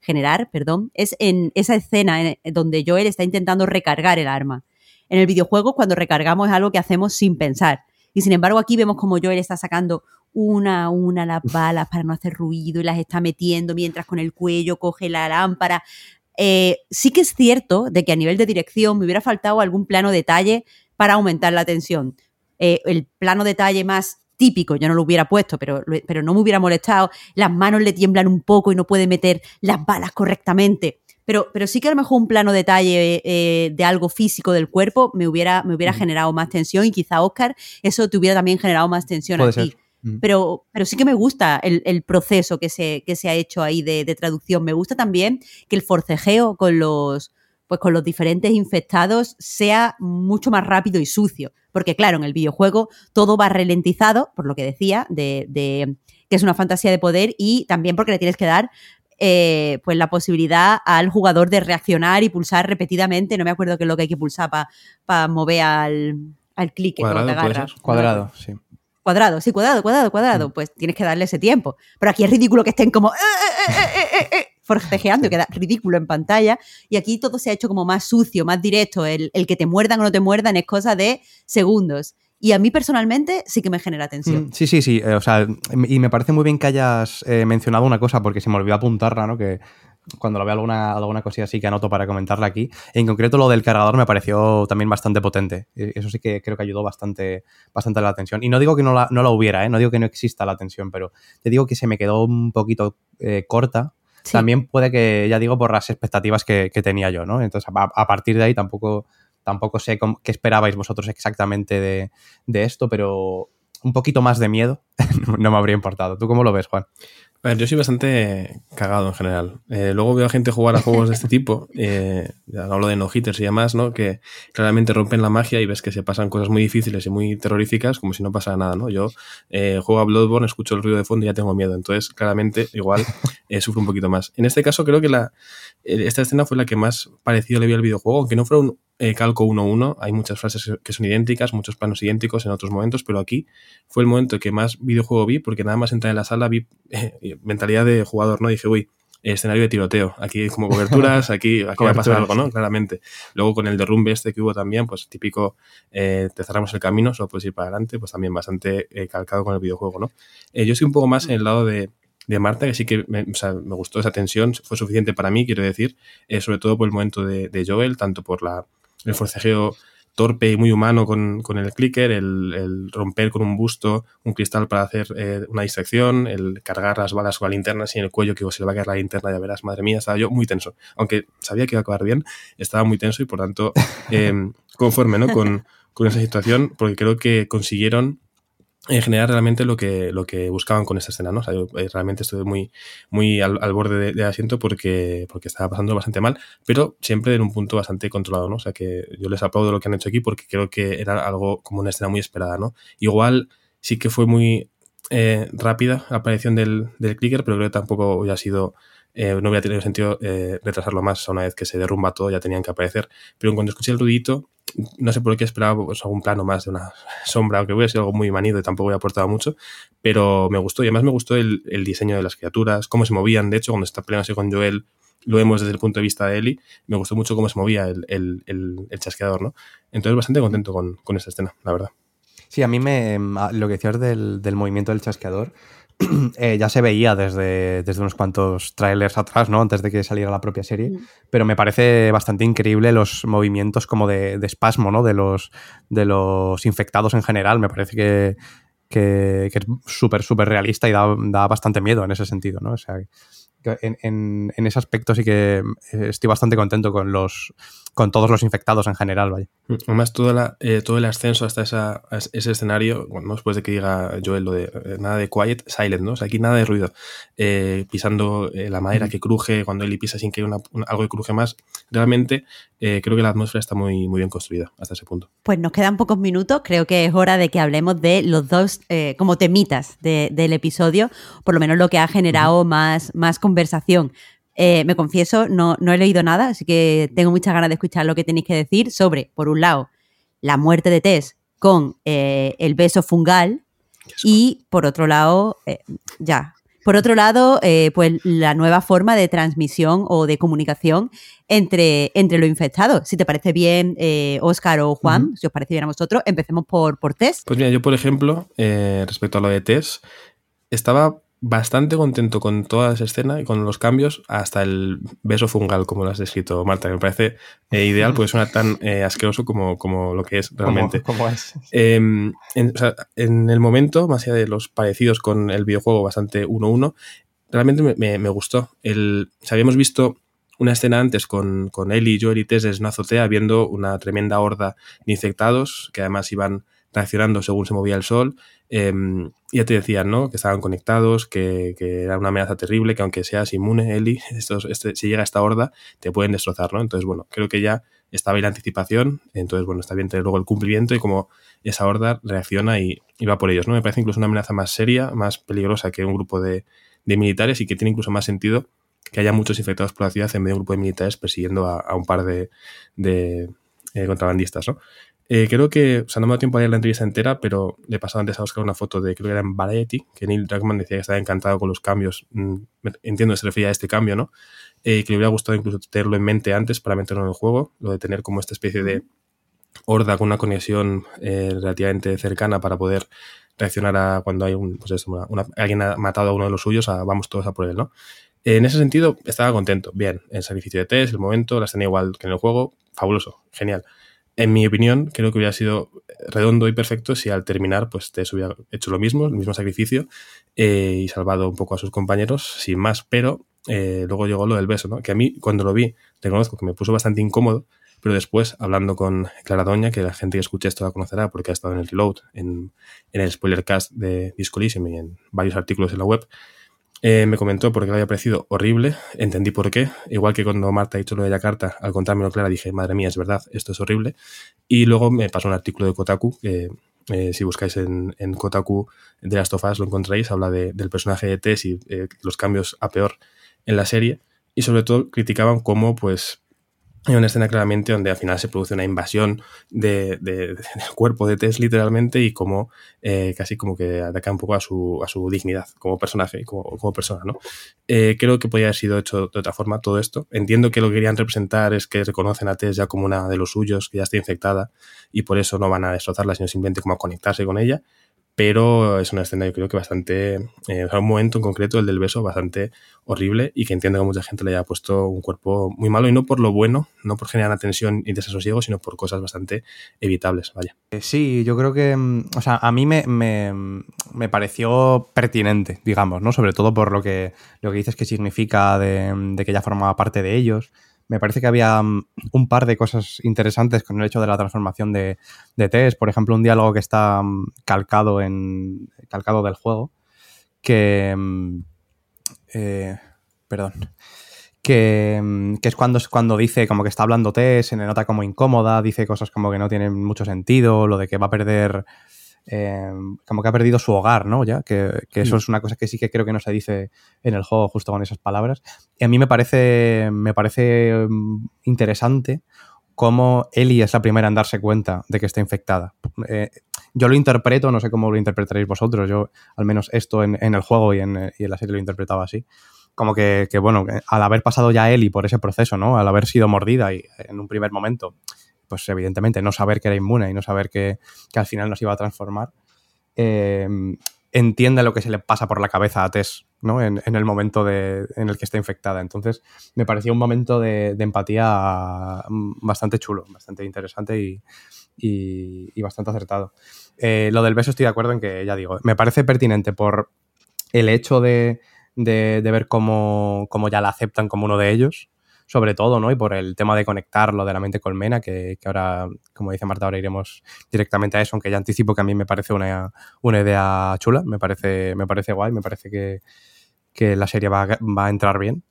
S1: generar, perdón, es en esa escena donde Joel está intentando recargar el arma. En el videojuego, cuando recargamos es algo que hacemos sin pensar. Y sin embargo, aquí vemos como Joel está sacando una a una las balas para no hacer ruido y las está metiendo mientras con el cuello coge la lámpara. Eh, sí que es cierto de que a nivel de dirección me hubiera faltado algún plano detalle para aumentar la tensión. Eh, el plano detalle más típico, yo no lo hubiera puesto, pero, pero no me hubiera molestado, las manos le tiemblan un poco y no puede meter las balas correctamente. Pero, pero sí que a lo mejor un plano detalle eh, de algo físico del cuerpo me hubiera, me hubiera generado más tensión y quizá Oscar eso te hubiera también generado más tensión a ti. Pero, pero sí que me gusta el, proceso que se, que se ha hecho ahí de, de, traducción. Me gusta también que el forcejeo con los, pues con los diferentes infectados sea mucho más rápido y sucio. Porque claro, en el videojuego todo va ralentizado, por lo que decía, de, de que es una fantasía de poder y también porque le tienes que dar eh, pues la posibilidad al jugador de reaccionar y pulsar repetidamente. No me acuerdo qué es lo que hay que pulsar para mover al, al clic
S2: cuadrado, Cuadrado, sí.
S1: Cuadrado, sí, cuadrado, cuadrado, cuadrado. Mm. Pues tienes que darle ese tiempo. Pero aquí es ridículo que estén como eh, eh, forcejeando [LAUGHS] y queda ridículo en pantalla. Y aquí todo se ha hecho como más sucio, más directo. El, el que te muerdan o no te muerdan es cosa de segundos. Y a mí personalmente sí que me genera tensión.
S2: Mm, sí, sí, sí. Eh, o sea, y me parece muy bien que hayas eh, mencionado una cosa, porque se me olvidó apuntarla, ¿no? Que cuando lo veo alguna, alguna cosilla así que anoto para comentarla aquí. En concreto, lo del cargador me pareció también bastante potente. Eso sí que creo que ayudó bastante, bastante a la tensión. Y no digo que no la, no la hubiera, ¿eh? no digo que no exista la tensión, pero te digo que se me quedó un poquito eh, corta. También puede que, ya digo, por las expectativas que, tenía yo, ¿no? Entonces, a partir de ahí tampoco Tampoco sé qué esperabais vosotros exactamente de, esto, pero un poquito más de miedo [LAUGHS] no me habría importado. ¿Tú cómo lo ves, Juan?
S3: A ver, yo soy bastante cagado en general. Eh, luego veo a gente jugar a juegos de este tipo, [LAUGHS] eh, hablo de no-hitters y demás, ¿no? Que claramente rompen la magia y ves que se pasan cosas muy difíciles y muy terroríficas como si no pasara nada, ¿no? Yo eh, juego a Bloodborne, escucho el ruido de fondo y ya tengo miedo. Entonces, claramente, igual [LAUGHS] sufro un poquito más. En este caso, creo que la, esta escena fue la que más parecido le vi al videojuego, aunque no fuera un, eh, calco 1-1. Hay muchas frases que son idénticas, muchos planos idénticos en otros momentos, pero aquí fue el momento que más videojuego vi, porque nada más entrar en la sala vi [LAUGHS] eh, mentalidad de jugador, ¿no? Dije, uy, escenario de tiroteo. Aquí hay como coberturas, aquí, aquí va a pasar algo, ¿no? Claramente. Luego con el derrumbe este que hubo también, pues típico, eh, te cerramos el camino, solo puedes ir para adelante, pues también bastante calcado con el videojuego, ¿no? yo estoy un poco más en el lado de, de Marta, que sí que me, gustó esa tensión, fue suficiente para mí, quiero decir, sobre todo por el momento de, de Joel, tanto por la el forcejeo torpe y muy humano con, el clicker, el, romper con un busto un cristal para hacer eh, una distracción, el cargar las balas con la linterna en el cuello que se le va a caer la linterna, ya verás, madre mía, estaba yo muy tenso. Aunque sabía que iba a acabar bien, estaba muy tenso y por tanto [LAUGHS] em, conforme ¿no? con, con esa situación, porque creo que consiguieron en general realmente lo que, lo que buscaban con esta escena, ¿no? O sea, yo eh, realmente estuve muy, muy al, borde del de asiento porque, porque estaba pasando bastante mal, pero siempre en un punto bastante controlado, ¿no? O sea que yo les aplaudo lo que han hecho aquí porque creo que era algo como una escena muy esperada, ¿no? Igual sí que fue muy eh, rápida la aparición del, del clicker, pero creo que tampoco hubiera sido eh, no hubiera tenido sentido eh, retrasarlo más una vez que se derrumba todo, ya tenían que aparecer. Pero cuando escuché el ruidito, no sé por qué esperaba pues, algún plano más de una [LAUGHS] sombra, aunque hubiera sido algo muy manido y tampoco hubiera aportado mucho, pero me gustó y además me gustó el, diseño de las criaturas, cómo se movían. De hecho, cuando está peleándose con Joel, lo vemos desde el punto de vista de Ellie, me gustó mucho cómo se movía el, el, chasqueador, ¿no? Entonces, bastante contento con, con esta escena, la verdad.
S2: Sí, a mí me, lo que decías del, del movimiento del chasqueador [CLEARS THROAT] Eh, ya se veía desde, desde, unos cuantos trailers atrás, ¿no? Antes de que saliera la propia serie. Mm. Pero me parece bastante increíble los movimientos como de, espasmo, ¿no? De los, de los infectados en general. Me parece que, que, es súper, súper realista y da, da, bastante miedo en ese sentido, ¿no? O sea, en, en, ese aspecto sí que eh, estoy bastante contento con los con todos los infectados en general, vaya.
S3: Además, todo, eh, todo el ascenso hasta esa, ese escenario, bueno, después de que diga Joel lo de eh, nada de quiet, silent, ¿no? O sea, aquí nada de ruido. pisando la madera que cruje, cuando él pisa sin que haya algo que cruje más. Realmente creo que la atmósfera está muy, muy bien construida hasta ese punto.
S1: Pues nos quedan pocos minutos, creo que es hora de que hablemos de los dos como temitas del episodio, por lo menos lo que ha generado más, más conversación. Eh, me confieso, no, no he leído nada, así que tengo muchas ganas de escuchar lo que tenéis que decir sobre, por un lado, la muerte de Tess con eh, el beso fungal y, por otro lado, eh, ya, por otro lado, pues la nueva forma de transmisión o de comunicación entre, entre los infectados. Si te parece bien, Oscar o Juan, si os parece bien a vosotros, empecemos por, por Tess.
S3: Pues mira, yo, por ejemplo, respecto a lo de Tess, estaba bastante contento con toda esa escena y con los cambios, hasta el beso fungal, como lo has descrito, Marta, me parece eh, ideal porque suena tan eh, asqueroso como, como, lo que es realmente.
S2: ¿Cómo, es?
S3: Em, en, el momento, más allá de los parecidos con el videojuego bastante 1-1, realmente me, gustó. El, habíamos visto una escena antes con, con Ellie, Joel y Tess desde una azotea viendo una tremenda horda de infectados que además iban reaccionando según se movía el sol. Em, ya te decían, ¿no? Que estaban conectados, que, era una amenaza terrible, que aunque seas inmune, Eli, [LAUGHS] estos, este, si llega esta horda, te pueden destrozar, ¿no? Entonces, bueno, creo que ya estaba ahí la anticipación, entonces, bueno, está bien tener luego el cumplimiento y cómo esa horda reacciona y, va por ellos, ¿no? Me parece incluso una amenaza más seria, más peligrosa que un grupo de, militares y que tiene incluso más sentido que haya muchos infectados por la ciudad en vez de un grupo de militares persiguiendo a, un par de, eh, contrabandistas, ¿no? Eh, creo que, o sea, no me ha dado tiempo a leer la entrevista entera, pero le he pasado antes a buscar una foto de, creo que era en Variety, que Neil Druckmann decía que estaba encantado con los cambios. Mm, entiendo que se refería a este cambio, ¿no? Eh, que le hubiera gustado incluso tenerlo en mente antes para meterlo en el juego, lo de tener como esta especie de horda con una conexión eh, relativamente cercana para poder reaccionar a cuando hay un, pues eso, alguien ha matado a uno de los suyos, vamos todos a por él, ¿no? En ese sentido, estaba contento. Bien, el sacrificio de test, el momento, las tenía igual que en el juego, fabuloso, genial en mi opinión, creo que hubiera sido redondo y perfecto si al terminar pues te hubiera hecho lo mismo, el mismo sacrificio eh, y salvado un poco a sus compañeros sin más, pero eh, luego llegó lo del beso, ¿no? que a mí cuando lo vi, reconozco que me puso bastante incómodo, pero después hablando con Clara Doña, que la gente que escuche esto la conocerá porque ha estado en el reload, en, en el spoiler cast de Disco y en varios artículos en la web, eh, me comentó porque le había parecido horrible, entendí por qué. Igual que cuando Marta ha dicho lo de la carta, al contármelo clara dije, madre mía, es verdad, esto es horrible. Y luego me pasó un artículo de Kotaku, que eh, si buscáis en, Kotaku de las tofas lo encontráis, habla del personaje de Tess y eh, los cambios a peor en la serie. Y sobre todo criticaban cómo, pues, hay una escena claramente donde al final se produce una invasión de, [LAUGHS] del cuerpo de Tess literalmente y como eh, casi como que ataca un poco a su, a su dignidad como personaje como, persona, ¿no? Eh, creo que podría haber sido hecho de otra forma todo esto. Entiendo que lo que querían representar es que reconocen a Tess ya como una de los suyos, que ya está infectada y por eso no van a destrozarla, sino simplemente como a conectarse con ella pero es una escena yo creo que bastante, eh, un momento en concreto, el del beso, bastante horrible y que entiendo que mucha gente le haya puesto un cuerpo muy malo y no por lo bueno, no por generar tensión y desasosiego, sino por cosas bastante evitables, vaya.
S2: Eh, sí, yo creo que, mm, o sea, a mí me, me, pareció pertinente, digamos, ¿no? Sobre todo por lo que, lo que dices que significa de, de que ya formaba parte de ellos me parece que había mm, un par de cosas interesantes con el hecho de la transformación de, de Tess. Por ejemplo, un diálogo que está mm, calcado, en, calcado del juego, que... Mm, eh, perdón. Que, que, es cuando, cuando dice como que está hablando Tess, se le nota como incómoda, dice cosas como que no tienen mucho sentido, lo de que va a perder Em, como que ha perdido su hogar, ¿no? Ya, que, eso mm. es una cosa que sí que creo que no se dice en el juego justo con esas palabras. Y a mí me parece, me parece em, interesante cómo Ellie es la primera en darse cuenta de que está infectada. Eh, yo lo interpreto, no sé cómo lo interpretaréis vosotros, yo al menos esto en, el juego y en, y en, la serie lo interpretaba así. Como que, que, bueno, al haber pasado ya Ellie por ese proceso, ¿no? Al haber sido mordida y en un primer momento pues evidentemente no saber que era inmune y no saber que, al final nos iba a transformar, eh, entiende lo que se le pasa por la cabeza a Tess, ¿no? En, el momento en el que está infectada. Entonces, me pareció un momento de, empatía bastante chulo, bastante interesante y, bastante acertado. Eh, lo del beso estoy de acuerdo en que, ya digo, me parece pertinente por el hecho de, ver cómo, cómo, ya la aceptan como uno de ellos, sobre todo, ¿no? Y por el tema de conectarlo de la mente colmena, que, que ahora, como dice Marta, ahora iremos directamente a eso, aunque ya anticipo que a mí me parece una, una idea chula, me parece, me parece guay, me parece que, que la serie va, va a entrar bien.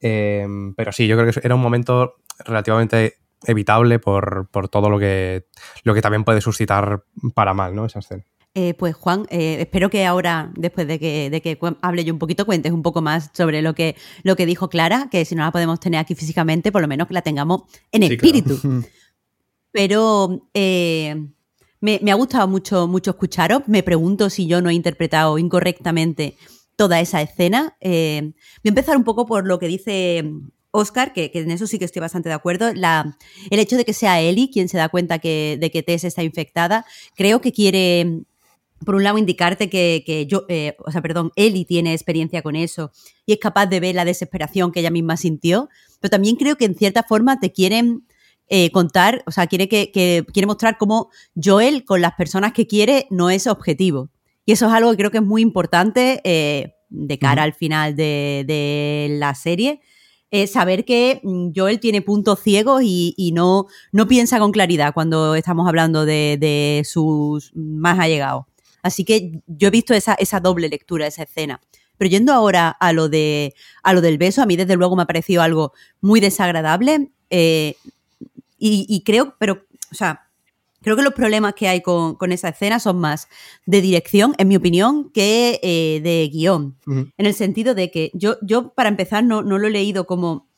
S2: Eh, pero sí, yo creo que era un momento relativamente evitable por, por, todo lo que, lo que también puede suscitar para mal, ¿no? Esa escena.
S1: Eh, pues Juan, eh, espero que ahora, después de que, de que, hable yo un poquito, cuentes un poco más sobre lo que, lo que dijo Clara, que si no la podemos tener aquí físicamente, por lo menos que la tengamos en espíritu. Pero eh, me, ha gustado mucho, mucho escucharos. Me pregunto si yo no he interpretado incorrectamente toda esa escena. voy a empezar un poco por lo que dice Oscar, que, en eso sí que estoy bastante de acuerdo. La, el hecho de que sea Ellie quien se da cuenta que, de que Tess está infectada, creo que quiere por un lado, indicarte que, yo, eh, o sea, perdón, Eli tiene experiencia con eso y es capaz de ver la desesperación que ella misma sintió, pero también creo que en cierta forma te quieren eh, contar, o sea, quiere, que, quiere mostrar cómo Joel con las personas que quiere no es objetivo. Y eso es algo que creo que es muy importante eh, de cara al final de, la serie. saber que mm, Joel tiene puntos ciegos y, no, no, piensa con claridad cuando estamos hablando de, de sus más allegados. Así que yo he visto esa, esa doble lectura, esa escena. Pero yendo ahora a lo, de, a lo del beso, a mí desde luego me ha parecido algo muy desagradable. Eh, y, creo, pero, o sea, creo que los problemas que hay con, esa escena son más de dirección, en mi opinión, que eh, de guion. En el sentido de que yo, yo para empezar, no, no lo he leído como.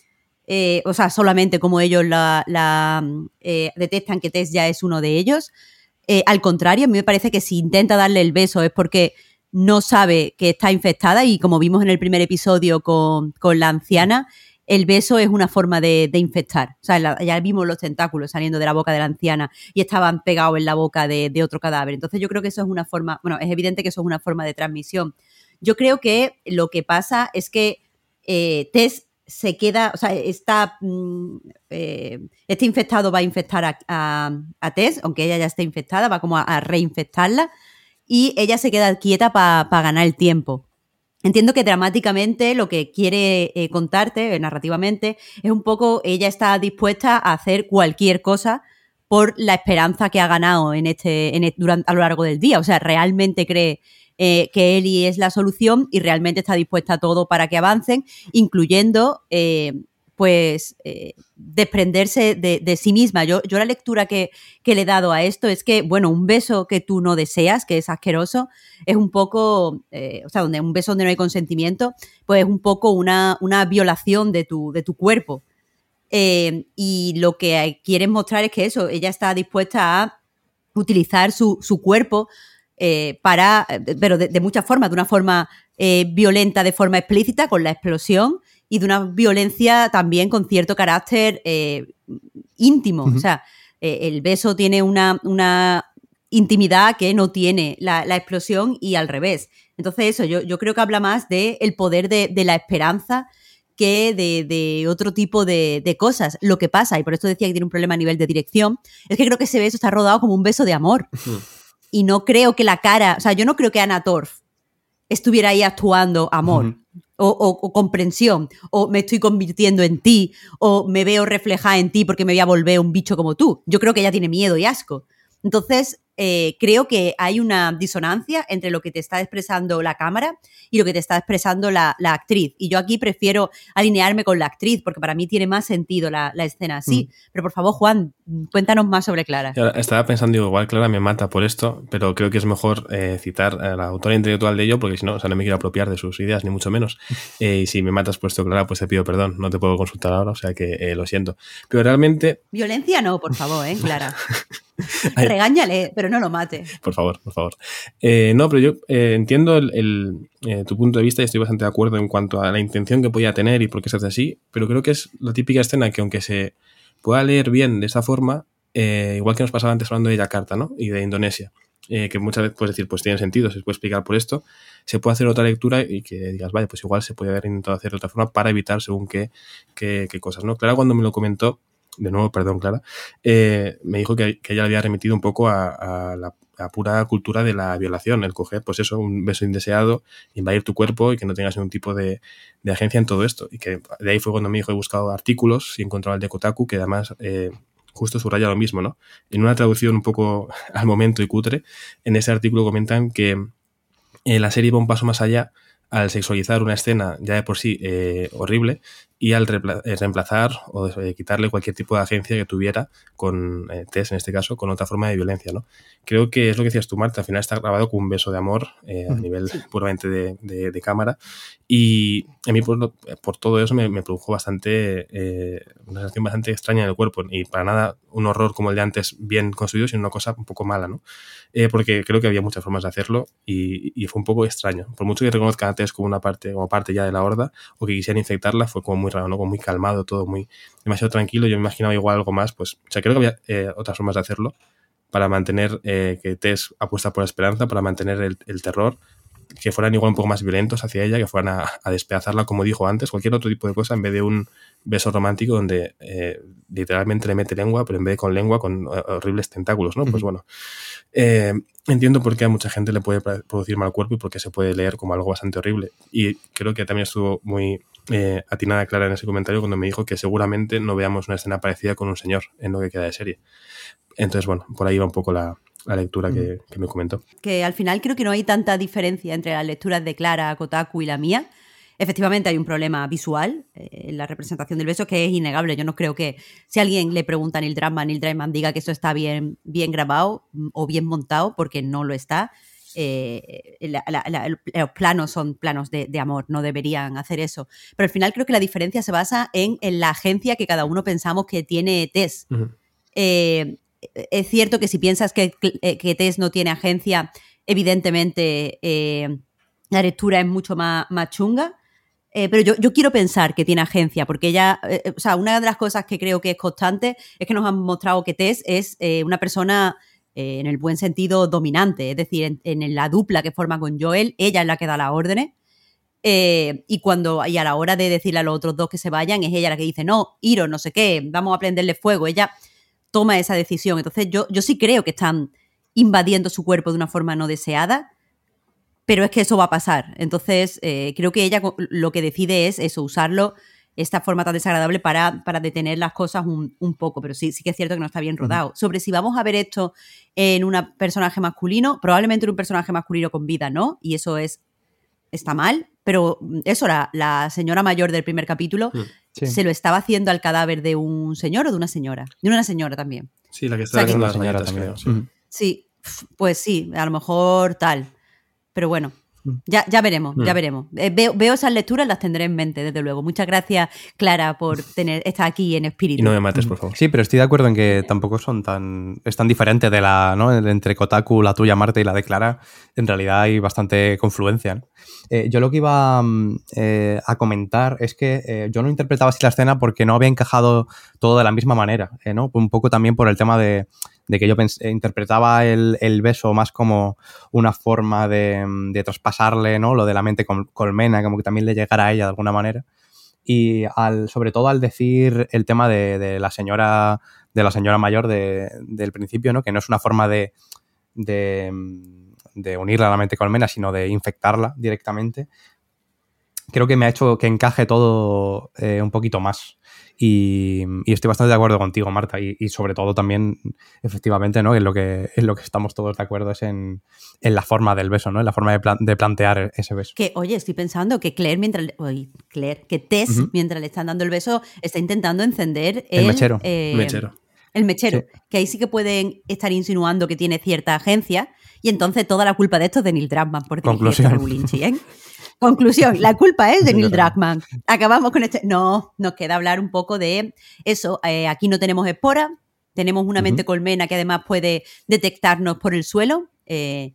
S1: Eh, o sea, solamente como ellos la, la detectan que Tess ya es uno de ellos, eh, al contrario, a mí me parece que si intenta darle el beso es porque no sabe que está infectada y como vimos en el primer episodio con, la anciana, el beso es una forma de, infectar. O sea, ya vimos los tentáculos saliendo de la boca de la anciana y estaban pegados en la boca de, otro cadáver. Entonces yo creo que eso es una forma, bueno, es evidente que eso es una forma de transmisión. Yo creo que lo que pasa es que eh, Tess se queda, o sea, está, mm, eh, este infectado va a infectar a, a, Tess, aunque ella ya esté infectada, va como a, reinfectarla y ella se queda quieta para ganar el tiempo. Entiendo que dramáticamente lo que quiere eh, contarte, eh, narrativamente, es un poco, ella está dispuesta a hacer cualquier cosa por la esperanza que ha ganado en este, en durante, a lo largo del día. O sea, realmente cree eh, que Eli es la solución y realmente está dispuesta a todo para que avancen, incluyendo eh, pues eh, desprenderse de, sí misma. Yo, yo la lectura que, le he dado a esto es que, bueno, un beso que tú no deseas, que es asqueroso, es un poco, o sea, donde un beso donde no hay consentimiento, pues es un poco una, una violación de tu, de tu cuerpo. y lo que quieren mostrar es que eso, ella está dispuesta a utilizar su, su cuerpo eh, para, eh, pero de, muchas formas, de una forma eh, violenta, de forma explícita, con la explosión, y de una violencia también con cierto carácter íntimo. O sea, el beso tiene una, una, intimidad que no tiene la, explosión y al revés. Entonces, eso, yo, yo creo que habla más del el poder de, la esperanza que de, otro tipo de, cosas. Lo que pasa, y por esto decía que tiene un problema a nivel de dirección, es que creo que ese beso está rodado como un beso de amor y no creo que la cara, o sea, yo no creo que Anna Torf estuviera ahí actuando amor. O, o, comprensión, o me estoy convirtiendo en ti, o me veo reflejada en ti porque me voy a volver un bicho como tú. Yo creo que ella tiene miedo y asco. Entonces, eh, creo que hay una disonancia entre lo que te está expresando la cámara y lo que te está expresando la, actriz. Y yo aquí prefiero alinearme con la actriz, porque para mí tiene más sentido la, escena así. Mm. Pero por favor, Juan, cuéntanos más sobre Clara.
S3: Estaba pensando, igual Clara me mata por esto, pero creo que es mejor eh, citar a la autora intelectual de ello, porque si no, o sea, no me quiero apropiar de sus ideas, ni mucho menos. [LAUGHS] Eh, y si me matas por esto, Clara, pues te pido perdón, no te puedo consultar ahora, o sea que lo siento. Pero realmente...
S1: Violencia no, por favor, ¿eh, Clara? [LAUGHS] Regáñale, pero no lo mate.
S3: Por favor, por favor. Eh, no, pero yo eh, entiendo el, eh, tu punto de vista y estoy bastante de acuerdo en cuanto a la intención que podía tener y por qué se hace así, pero creo que es la típica escena que aunque se pueda leer bien de esa forma, igual que nos pasaba antes hablando de Yakarta ¿no? y de Indonesia, que muchas veces puedes decir, pues tiene sentido, se puede explicar por esto, se puede hacer otra lectura y que digas, vaya, pues igual se puede haber intentado hacer de otra forma para evitar según qué, qué, cosas. ¿no? Claro, cuando me lo comentó, de nuevo, perdón, Clara, eh, me dijo que, ella había remitido un poco a, la, pura cultura de la violación, el coger, pues eso, un beso indeseado, invadir tu cuerpo y que no tengas ningún tipo de, agencia en todo esto. Y que de ahí fue cuando me dijo, he buscado artículos y he encontrado el de Kotaku, que además eh, justo subraya lo mismo, ¿no? En una traducción un poco [LAUGHS] al momento y cutre, en ese artículo comentan que eh, la serie va un paso más allá al sexualizar una escena ya de por sí horrible y al eh, reemplazar o eh, quitarle cualquier tipo de agencia que tuviera con eh, Tess, en este caso, con otra forma de violencia. ¿no? Creo que es lo que decías tú, Marta, al final está grabado con un beso de amor a nivel puramente de, cámara y a mí por, por todo eso me, produjo bastante una sensación bastante extraña en el cuerpo y para nada un horror como el de antes bien construido, sino una cosa un poco mala, ¿no? porque creo que había muchas formas de hacerlo y, fue un poco extraño. Por mucho que reconozcan a Tess como una parte, como parte ya de la horda o que quisieran infectarla, fue como muy ¿no? Como muy calmado, todo muy demasiado tranquilo. Yo me imaginaba igual algo más, pues, o sea, creo que había eh, otras formas de hacerlo para mantener eh, que Tess apuesta por la esperanza, para mantener el, terror, que fueran igual un poco más violentos hacia ella, que fueran a, despedazarla, como dijo antes, cualquier otro tipo de cosa, en vez de un beso romántico donde eh, literalmente le mete lengua, pero en vez de con lengua, con horribles tentáculos, ¿no? Pues bueno, entiendo por qué a mucha gente le puede producir mal cuerpo y por qué se puede leer como algo bastante horrible. Y creo que también estuvo muy eh, atinada Clara en ese comentario cuando me dijo que seguramente no veamos una escena parecida con un señor en lo que queda de serie. Entonces, bueno, por ahí va un poco la, lectura que, me comentó.
S1: Que al final creo que no hay tanta diferencia entre las lecturas de Clara, Kotaku y la mía. Efectivamente hay un problema visual eh, en la representación del beso que es innegable. Yo no creo que si alguien le pregunta a Neil Druckmann, Neil Druckmann diga que eso está bien, bien grabado mm, o bien montado, porque no lo está. Eh, los planos son planos de, amor, no deberían hacer eso. Pero al final creo que la diferencia se basa en, la agencia que cada uno pensamos que tiene Tess. Eh, es cierto que si piensas que, eh, que, Tess no tiene agencia, evidentemente la lectura es mucho más, más chunga. pero yo, yo, quiero pensar que tiene agencia, porque ella, o sea, una de las cosas que creo que es constante es que nos han mostrado que Tess es una persona eh, en el buen sentido dominante, es decir, en, la dupla que forma con Joel, ella es la que da las órdenes. Eh, y cuando y a la hora de decirle a los otros dos que se vayan, es ella la que dice, no, Iro, no sé qué, vamos a prenderle fuego. Ella toma esa decisión. Entonces yo, yo sí creo que están invadiendo su cuerpo de una forma no deseada, pero es que eso va a pasar. Entonces eh, creo que ella lo que decide es eso, usarlo esta forma tan desagradable para, para detener las cosas un, poco, pero sí, sí que es cierto que no está bien rodado. Sobre si vamos a ver esto en un personaje masculino, probablemente en un personaje masculino con vida, ¿no? Y eso es está mal, pero eso, la, la señora mayor del primer capítulo mm, se lo estaba haciendo al cadáver de un señor o de una señora. De una señora también.
S3: Sí, la que está haciendo la señora
S1: también. sí, pues sí, a lo mejor tal. Pero bueno, ya, ya veremos, ya mm. veremos. Eh, veo, esas lecturas, las tendré en mente, desde luego. Muchas gracias, Clara, por [LAUGHS] tener estar aquí en espíritu.
S3: Y no me mates, por favor.
S2: Sí, pero estoy de acuerdo en que tampoco son tan. es tan diferente de la, ¿no? Entre Kotaku, la tuya, Marta, y la de Clara. En realidad hay bastante confluencia. Eh, yo lo que iba mm, eh, a comentar es que yo no interpretaba así la escena porque no había encajado todo de la misma manera, ¿no? Un poco también por el tema de de que yo interpretaba el, beso más como una forma de, traspasarle, ¿no? Lo de la mente colmena, como que también le llegara a ella de alguna manera. Y al, sobre todo al decir el tema de, la señora, de la señora mayor del principio, ¿no? Que no es una forma de, de, unirla a la mente colmena, sino de infectarla directamente creo que me ha hecho que encaje todo eh, un poquito más. Y, estoy bastante de acuerdo contigo, Marta, y, sobre todo también, efectivamente, ¿no? En lo que, en lo que estamos todos de acuerdo es en, la forma del beso, ¿no? En la forma de, plantear ese beso.
S1: Que, oye, estoy pensando que Claire, mientras. Oye, Claire, que Tess, mientras le están dando el beso, está intentando encender
S2: el. mechero.
S3: Eh, mechero.
S1: El mechero. Que ahí sí que pueden estar insinuando que tiene cierta agencia. Y entonces toda la culpa de esto es de Neil Druckmann por
S2: Conclusión.
S1: ¿eh? [LAUGHS] Conclusión, la culpa es de Neil Druckmann. Acabamos con este. No, nos queda hablar un poco de eso. Eh, aquí no tenemos espora, tenemos una mente colmena que además puede detectarnos por el suelo. Eh,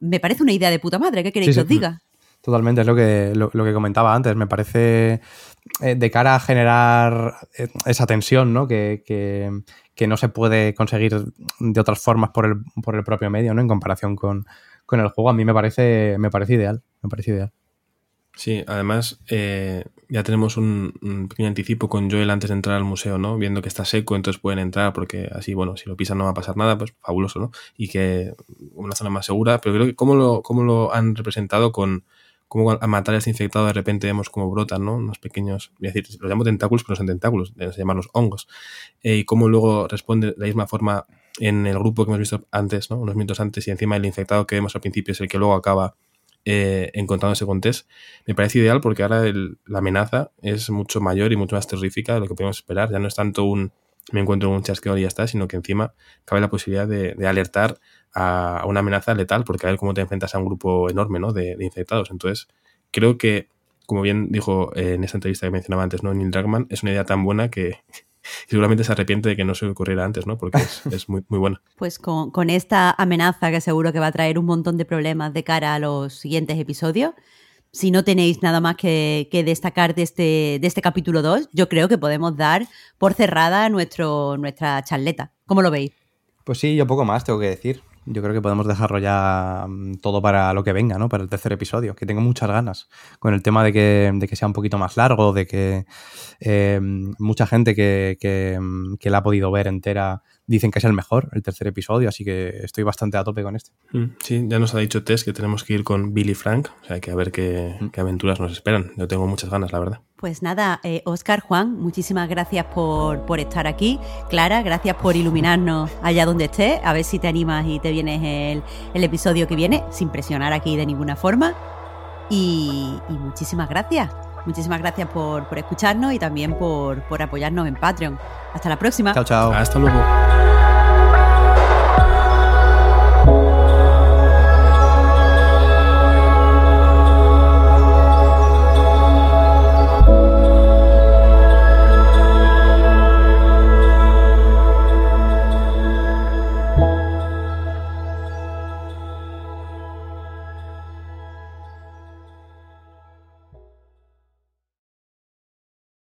S1: me parece una idea de puta madre, ¿qué queréis que os diga?
S2: Totalmente, es lo que, lo, que comentaba antes. Me parece eh, de cara a generar esa tensión, ¿no? Que, que, no se puede conseguir de otras formas por el, por el propio medio, ¿no? En comparación con, con el juego, a mí me parece, me parece ideal. Me parece ideal.
S3: Sí, además eh, ya tenemos un, pequeño anticipo con Joel antes de entrar al museo, ¿no? Viendo que está seco, entonces pueden entrar porque así, bueno, si lo pisan no va a pasar nada, pues fabuloso, ¿no? Y que una zona más segura, pero creo que cómo lo, cómo lo han representado con cómo a matar a este infectado de repente vemos cómo brotan, ¿no? Unos pequeños, voy decir, los llamo tentáculos, pero no son tentáculos, deben llamarlos hongos. Eh, y cómo luego responde de la misma forma en el grupo que hemos visto antes, ¿no? Unos minutos antes, y encima el infectado que vemos al principio es el que luego acaba eh, encontrándose con Tess. Me parece ideal porque ahora la amenaza es mucho mayor y mucho más terrífica de lo que podemos esperar. Ya no es tanto un me encuentro en un chasqueo y ya está, sino que encima cabe la posibilidad de, alertar a, una amenaza letal, porque a ver cómo te enfrentas a un grupo enorme ¿no? de, infectados. Entonces, creo que, como bien dijo eh, en esta entrevista que mencionaba antes, ¿no? Neil Dragman, es una idea tan buena que, seguramente se arrepiente de que no se ocurriera antes, ¿no? Porque es, [LAUGHS] muy, muy buena.
S1: Pues con, esta amenaza que seguro que va a traer un montón de problemas de cara a los siguientes episodios, si no tenéis nada más que, destacar de este, de este capítulo 2, yo creo que podemos dar por cerrada nuestro, nuestra charleta. ¿Cómo lo veis?
S2: Pues sí, yo poco más tengo que decir yo creo que podemos dejarlo ya mm, todo para lo que venga, ¿no? Para el tercer episodio, que tengo muchas ganas con el tema de que, de que sea un poquito más largo, de que eh, mucha gente que, que, mm, que, la ha podido ver entera dicen que es el mejor, el tercer episodio, así que estoy bastante a tope con este.
S3: Mm, sí, ya nos ha dicho Tess que tenemos que ir con Billy Frank, o sea, que a ver qué, qué aventuras nos esperan. Yo tengo muchas ganas, la verdad.
S1: Pues nada, Oscar, eh, Juan, muchísimas gracias por, por, estar aquí. Clara, gracias por iluminarnos allá donde estés. A ver si te animas y te vienes el, el episodio que viene, sin presionar aquí de ninguna forma. Y, muchísimas gracias. Muchísimas gracias por, por escucharnos y también por, por apoyarnos en Patreon. Hasta la próxima.
S2: Chao, chao.
S3: Hasta luego.